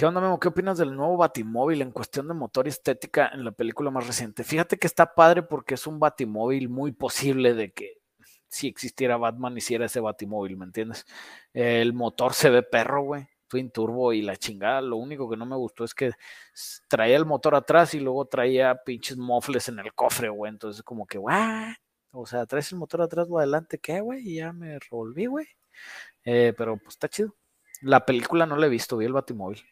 ¿Qué onda, Memo? ¿Qué opinas del nuevo Batimóvil en cuestión de motor y estética en la película más reciente? Fíjate que está padre porque es un Batimóvil muy posible de que si existiera Batman hiciera ese Batimóvil, ¿me entiendes? El motor se ve perro, güey. Twin Turbo y la chingada. Lo único que no me gustó es que traía el motor atrás y luego traía pinches mofles en el cofre, güey. Entonces, como que, güey. O sea, traes el motor atrás o adelante, ¿qué, güey? Y ya me revolví, güey. Eh, pero pues está chido. La película no la he visto, vi el Batimóvil.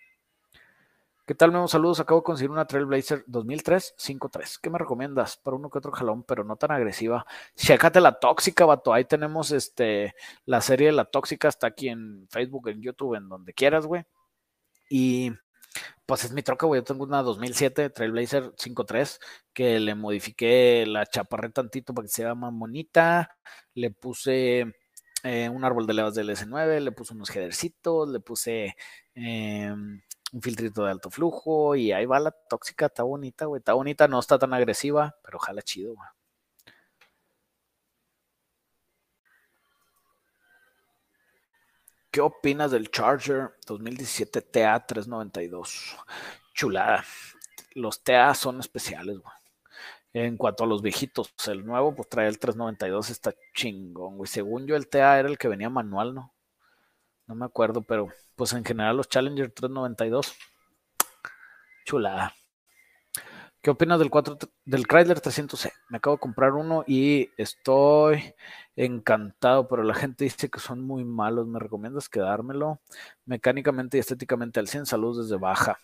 ¿Qué tal, Memo? Saludos. Acabo de conseguir una Trailblazer 2003 5.3. ¿Qué me recomiendas? Para uno que otro jalón, pero no tan agresiva. Chécate la tóxica, vato. Ahí tenemos este, la serie de la tóxica. Está aquí en Facebook, en YouTube, en donde quieras, güey. Y pues es mi troca, güey. Yo tengo una 2007 Trailblazer 5.3 que le modifiqué la chaparré tantito para que sea más bonita. Le puse eh, un árbol de levas del S9, le puse unos headercitos, le puse... Eh, un filtrito de alto flujo y ahí va la tóxica, está bonita, güey, está bonita, no está tan agresiva, pero ojalá chido, güey. ¿Qué opinas del Charger 2017 TA392? Chulada. Los TA son especiales, güey. En cuanto a los viejitos, el nuevo pues trae el 392, está chingón, güey. Según yo el TA era el que venía manual, ¿no? No me acuerdo, pero pues en general los Challenger 392. Chulada. ¿Qué opinas del 4 del Chrysler 300C? Me acabo de comprar uno y estoy encantado, pero la gente dice que son muy malos. ¿Me recomiendas quedármelo? Mecánicamente y estéticamente al 100, salud desde baja.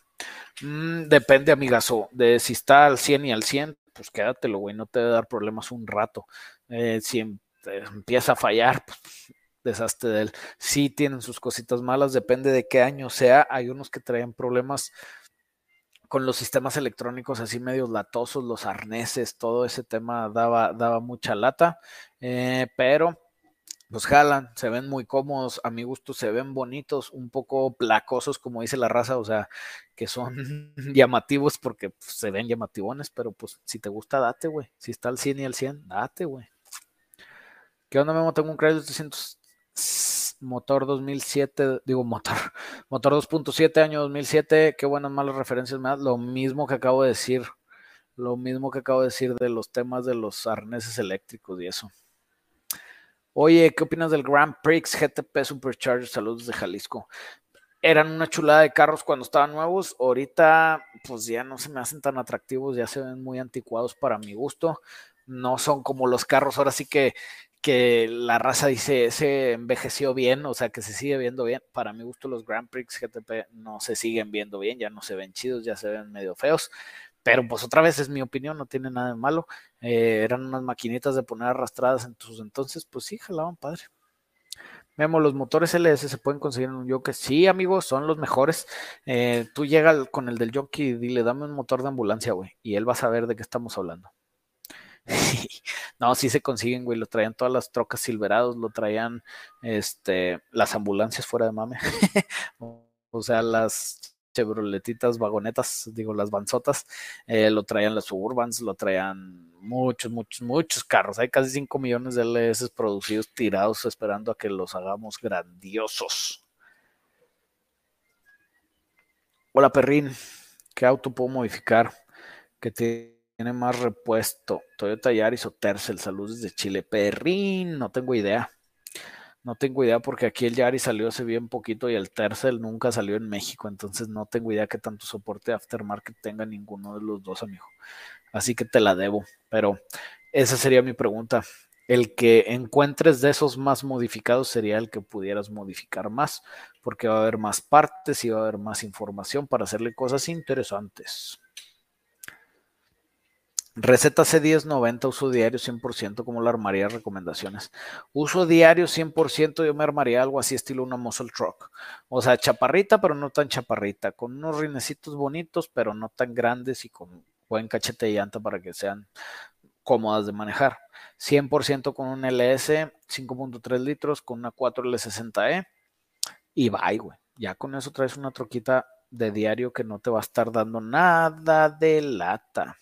Mm, depende, amigazo, de si está al 100 y al 100, pues quédatelo, güey, no te debe dar problemas un rato. Eh, si em, empieza a fallar, pues desastre de él. Sí tienen sus cositas malas, depende de qué año sea. Hay unos que traen problemas con los sistemas electrónicos así medios latosos, los arneses, todo ese tema daba, daba mucha lata, eh, pero pues jalan, se ven muy cómodos, a mi gusto se ven bonitos, un poco placosos como dice la raza, o sea, que son llamativos porque pues, se ven llamativones, pero pues si te gusta, date, güey, si está al 100 y al 100, date, güey. ¿Qué onda, Memo? Tengo un de 300, motor 2007, digo motor, motor 2.7 año 2007, qué buenas malas referencias más, lo mismo que acabo de decir, lo mismo que acabo de decir de los temas de los arneses eléctricos y eso. Oye, ¿qué opinas del Grand Prix GTP Supercharger? Saludos de Jalisco. Eran una chulada de carros cuando estaban nuevos. Ahorita, pues ya no se me hacen tan atractivos, ya se ven muy anticuados para mi gusto. No son como los carros ahora sí que que la raza dice se envejeció bien, o sea que se sigue viendo bien. Para mi gusto los Grand Prix GTP no se siguen viendo bien, ya no se ven chidos, ya se ven medio feos. Pero pues otra vez es mi opinión, no tiene nada de malo. Eh, eran unas maquinitas de poner arrastradas en sus entonces, pues sí, jalaban padre. Memo, los motores LS se pueden conseguir en un Jockey. Sí, amigos, son los mejores. Eh, tú llega con el del Jockey y dile, dame un motor de ambulancia, güey. Y él va a saber de qué estamos hablando. no, sí se consiguen, güey. Lo traían todas las trocas silverados, lo traían este, las ambulancias fuera de mame. o sea, las chevroletitas, vagonetas, digo, las banzotas, eh, lo traían las suburbans, lo traían muchos, muchos, muchos carros. Hay casi 5 millones de LS producidos tirados esperando a que los hagamos grandiosos. Hola Perrín, ¿qué auto puedo modificar? Que tiene más repuesto. Toyota Yaris o Tercel, saludos desde Chile. Perrín, no tengo idea. No tengo idea porque aquí el Yaris salió hace bien poquito y el Tercel nunca salió en México, entonces no tengo idea qué tanto soporte aftermarket tenga ninguno de los dos, amigo. Así que te la debo, pero esa sería mi pregunta. El que encuentres de esos más modificados sería el que pudieras modificar más, porque va a haber más partes y va a haber más información para hacerle cosas interesantes. Receta C1090, uso diario 100%, como la armaría recomendaciones. Uso diario 100%, yo me armaría algo así estilo una muscle truck. O sea, chaparrita, pero no tan chaparrita, con unos rinecitos bonitos, pero no tan grandes y con buen cachete de llanta para que sean cómodas de manejar. 100% con un LS 5.3 litros, con una 4L60E y bye, güey. Ya con eso traes una troquita de diario que no te va a estar dando nada de lata.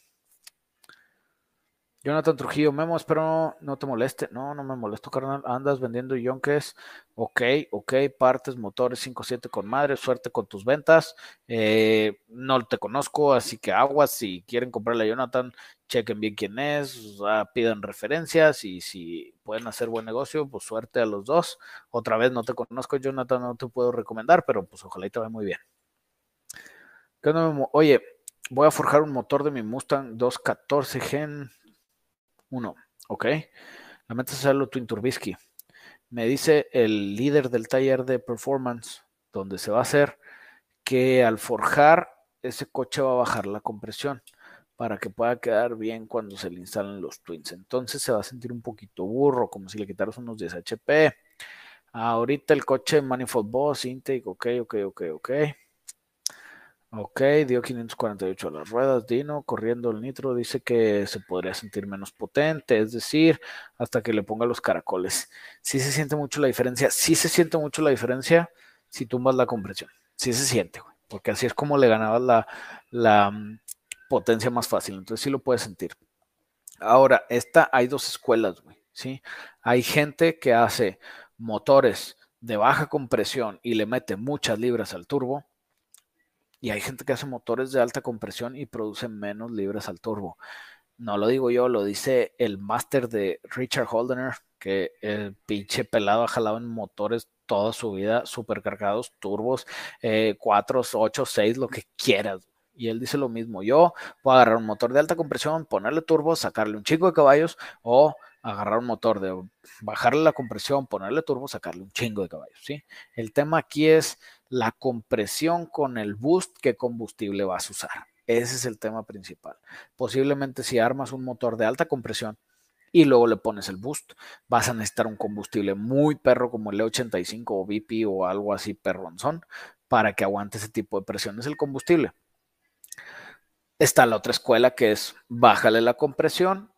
Jonathan Trujillo, Memo, espero no te moleste. No, no me molesto, carnal. Andas vendiendo yonkes. Ok, ok. Partes, motores 5.7 con madre. Suerte con tus ventas. Eh, no te conozco, así que aguas. Si quieren comprarle a Jonathan, chequen bien quién es. pidan referencias y si pueden hacer buen negocio, pues suerte a los dos. Otra vez no te conozco, Jonathan, no te puedo recomendar, pero pues ojalá y te vaya muy bien. Oye, voy a forjar un motor de mi Mustang 214 Gen uno, ok. La meta es hacerlo Twin Turbisky. Me dice el líder del taller de performance, donde se va a hacer, que al forjar ese coche va a bajar la compresión para que pueda quedar bien cuando se le instalen los twins. Entonces se va a sentir un poquito burro, como si le quitaras unos 10 HP. Ahorita el coche Manifold Boss, Intake, ok, ok, ok, ok. Ok, dio 548 a las ruedas. Dino, corriendo el nitro, dice que se podría sentir menos potente, es decir, hasta que le ponga los caracoles. Sí se siente mucho la diferencia, sí se siente mucho la diferencia si tumbas la compresión. Sí se siente, güey, porque así es como le ganabas la, la mm, potencia más fácil. Entonces sí lo puedes sentir. Ahora, esta hay dos escuelas, güey, ¿sí? Hay gente que hace motores de baja compresión y le mete muchas libras al turbo y hay gente que hace motores de alta compresión y produce menos libras al turbo. No lo digo yo, lo dice el máster de Richard Holdener, que el pinche pelado ha jalado en motores toda su vida, supercargados, turbos, 4, 8, 6, lo que quieras. Y él dice lo mismo, yo puedo agarrar un motor de alta compresión, ponerle turbo, sacarle un chico de caballos o agarrar un motor de bajarle la compresión, ponerle turbo, sacarle un chingo de caballos, ¿sí? El tema aquí es la compresión con el boost, ¿qué combustible vas a usar? Ese es el tema principal. Posiblemente si armas un motor de alta compresión y luego le pones el boost, vas a necesitar un combustible muy perro como el E85 o BP o algo así perronzón para que aguante ese tipo de presiones el combustible. Está la otra escuela que es bájale la compresión.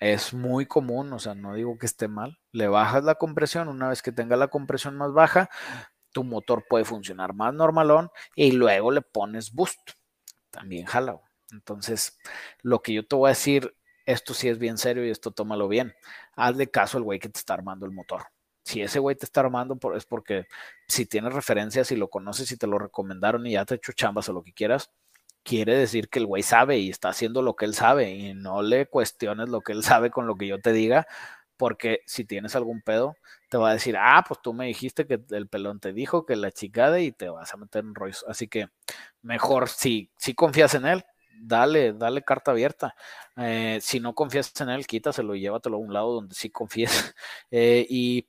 Es muy común, o sea, no digo que esté mal. Le bajas la compresión, una vez que tenga la compresión más baja, tu motor puede funcionar más normalón y luego le pones boost. También jala. Entonces, lo que yo te voy a decir, esto sí es bien serio y esto tómalo bien. Hazle caso al güey que te está armando el motor. Si ese güey te está armando es porque si tienes referencias y lo conoces y te lo recomendaron y ya te hecho chambas o lo que quieras, quiere decir que el güey sabe y está haciendo lo que él sabe y no le cuestiones lo que él sabe con lo que yo te diga, porque si tienes algún pedo, te va a decir, ah, pues tú me dijiste que el pelón te dijo que la chicada y te vas a meter en rollos. Así que mejor, si, si confías en él, dale, dale carta abierta. Eh, si no confías en él, quítaselo y llévatelo a un lado donde sí confíes. Eh, y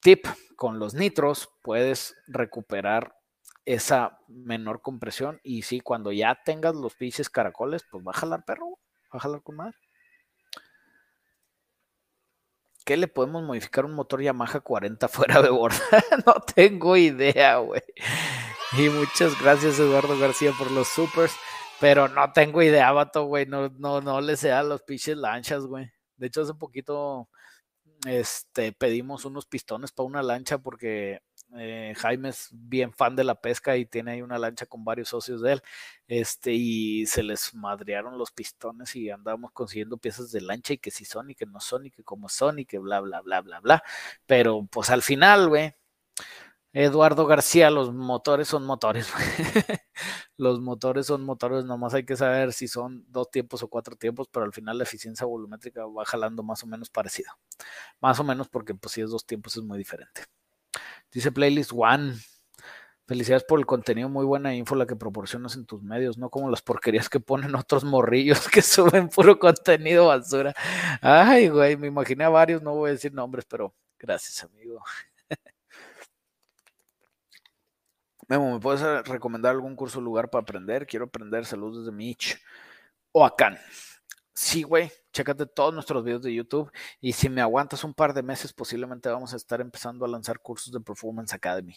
tip, con los nitros puedes recuperar esa menor compresión y sí, cuando ya tengas los pinches caracoles, pues va a jalar perro, va a jalar con madre. ¿Qué le podemos modificar un motor Yamaha 40 fuera de borda? no tengo idea, güey. Y muchas gracias, Eduardo García, por los supers. Pero no tengo idea, vato, güey. No, no, no le sea los pinches lanchas, güey. De hecho, hace poquito este, pedimos unos pistones para una lancha porque Eh, Jaime es bien fan de la pesca y tiene ahí una lancha con varios socios de él. Este, y se les madrearon los pistones y andábamos consiguiendo piezas de lancha y que si son y que no son y que como son y que bla, bla, bla, bla, bla. Pero pues al final, güey, Eduardo García, los motores son motores. los motores son motores, nomás hay que saber si son dos tiempos o cuatro tiempos, pero al final la eficiencia volumétrica va jalando más o menos parecido. Más o menos porque pues si es dos tiempos es muy diferente. Dice Playlist One. Felicidades por el contenido, muy buena info la que proporcionas en tus medios, no como las porquerías que ponen otros morrillos que suben puro contenido basura. Ay, güey, me imaginé a varios, no voy a decir nombres, pero gracias, amigo. Memo, ¿me puedes recomendar algún curso o lugar para aprender? Quiero aprender. Saludos desde Mitch. O acá. Sí, güey, chécate todos nuestros videos de YouTube y si me aguantas un par de meses, posiblemente vamos a estar empezando a lanzar cursos de Performance Academy.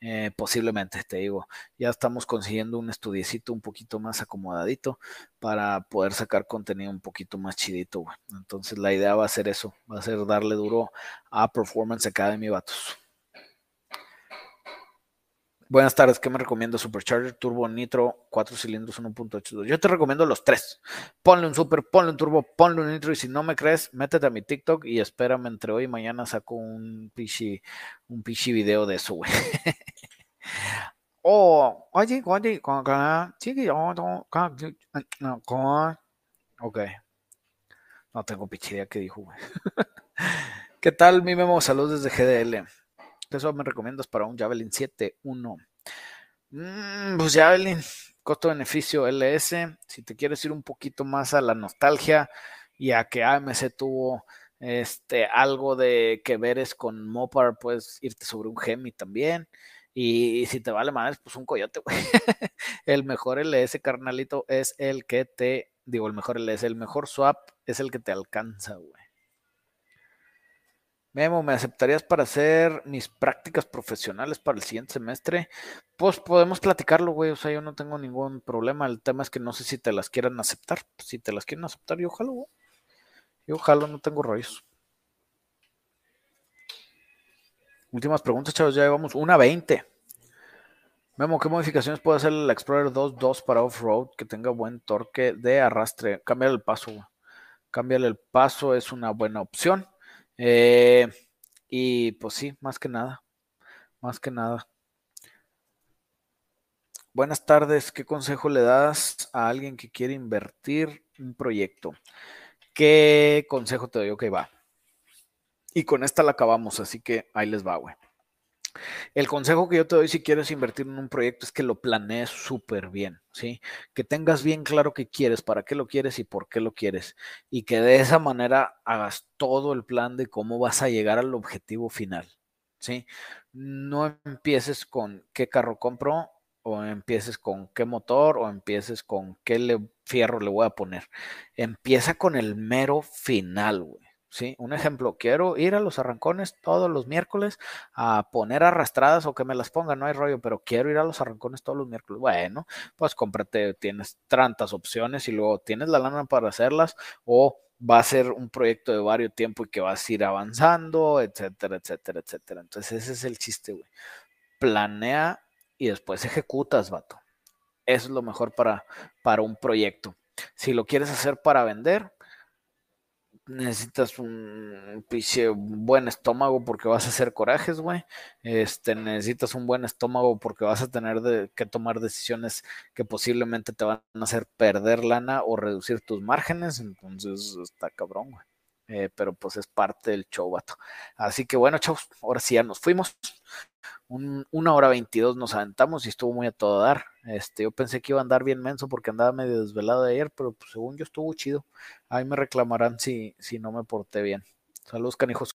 Eh, posiblemente, te digo, ya estamos consiguiendo un estudiecito un poquito más acomodadito para poder sacar contenido un poquito más chidito, güey. Entonces la idea va a ser eso, va a ser darle duro a Performance Academy, vatos. Buenas tardes, ¿qué me recomiendo? Supercharger Turbo Nitro, 4 cilindros 1.82. Yo te recomiendo los tres. Ponle un super, ponle un turbo, ponle un nitro y si no me crees, métete a mi TikTok y espérame entre hoy y mañana saco un pichi, un pichi video de eso, güey. oh, oye, oye, ok. No tengo pichi idea qué dijo, güey. ¿Qué tal, mi memo? Saludos desde GDL. Eso me recomiendas para un Javelin 7.1. Mm, pues Javelin, costo-beneficio LS. Si te quieres ir un poquito más a la nostalgia y a que AMC tuvo este, algo de que veres con Mopar, puedes irte sobre un Gemi también. Y, si te vale más, pues un coyote, güey. el mejor LS, carnalito, es el que te, digo, el mejor LS, el mejor swap es el que te alcanza, güey. Memo, ¿me aceptarías para hacer mis prácticas profesionales para el siguiente semestre? Pues podemos platicarlo, güey. O sea, yo no tengo ningún problema. El tema es que no sé si te las quieran aceptar. Si te las quieren aceptar, yo ojalá, güey. Yo ojalá, no tengo rollos. Últimas preguntas, chavos. Ya llevamos una 20. Memo, ¿qué modificaciones puede hacer el Explorer 2.2 para off-road que tenga buen torque de arrastre? Cámbiale el paso, güey. Cámbiale el paso, es una buena opción. Eh, y pues sí, más que nada, más que nada. Buenas tardes, ¿qué consejo le das a alguien que quiere invertir un proyecto? ¿Qué consejo te doy? Ok, va. Y con esta la acabamos, así que ahí les va, güey. El consejo que yo te doy si quieres invertir en un proyecto es que lo planees súper bien, ¿sí? Que tengas bien claro qué quieres, para qué lo quieres y por qué lo quieres. Y que de esa manera hagas todo el plan de cómo vas a llegar al objetivo final, ¿sí? No empieces con qué carro compro o empieces con qué motor o empieces con qué fierro le voy a poner. Empieza con el mero final, güey. Sí, un ejemplo, quiero ir a los arrancones todos los miércoles a poner arrastradas o que me las pongan, no hay rollo, pero quiero ir a los arrancones todos los miércoles. Bueno, pues cómprate, tienes tantas opciones y luego tienes la lana para hacerlas o va a ser un proyecto de varios tiempo y que vas a ir avanzando, etcétera, etcétera, etcétera. Entonces ese es el chiste, güey. Planea y después ejecutas, vato. Eso es lo mejor para, para un proyecto. Si lo quieres hacer para vender, necesitas un buen estómago porque vas a hacer corajes, güey. Este, necesitas un buen estómago porque vas a tener que tomar decisiones que posiblemente te van a hacer perder lana o reducir tus márgenes. Entonces, está cabrón, güey. Eh, pero pues es parte del show, vato. Así que bueno, chavos, ahora sí ya nos fuimos. Una hora veintidós nos aventamos y estuvo muy a todo dar. Este, yo pensé que iba a andar bien menso porque andaba medio desvelado de ayer, pero pues, según yo estuvo chido. Ahí me reclamarán si, si no me porté bien. Saludos, canijos.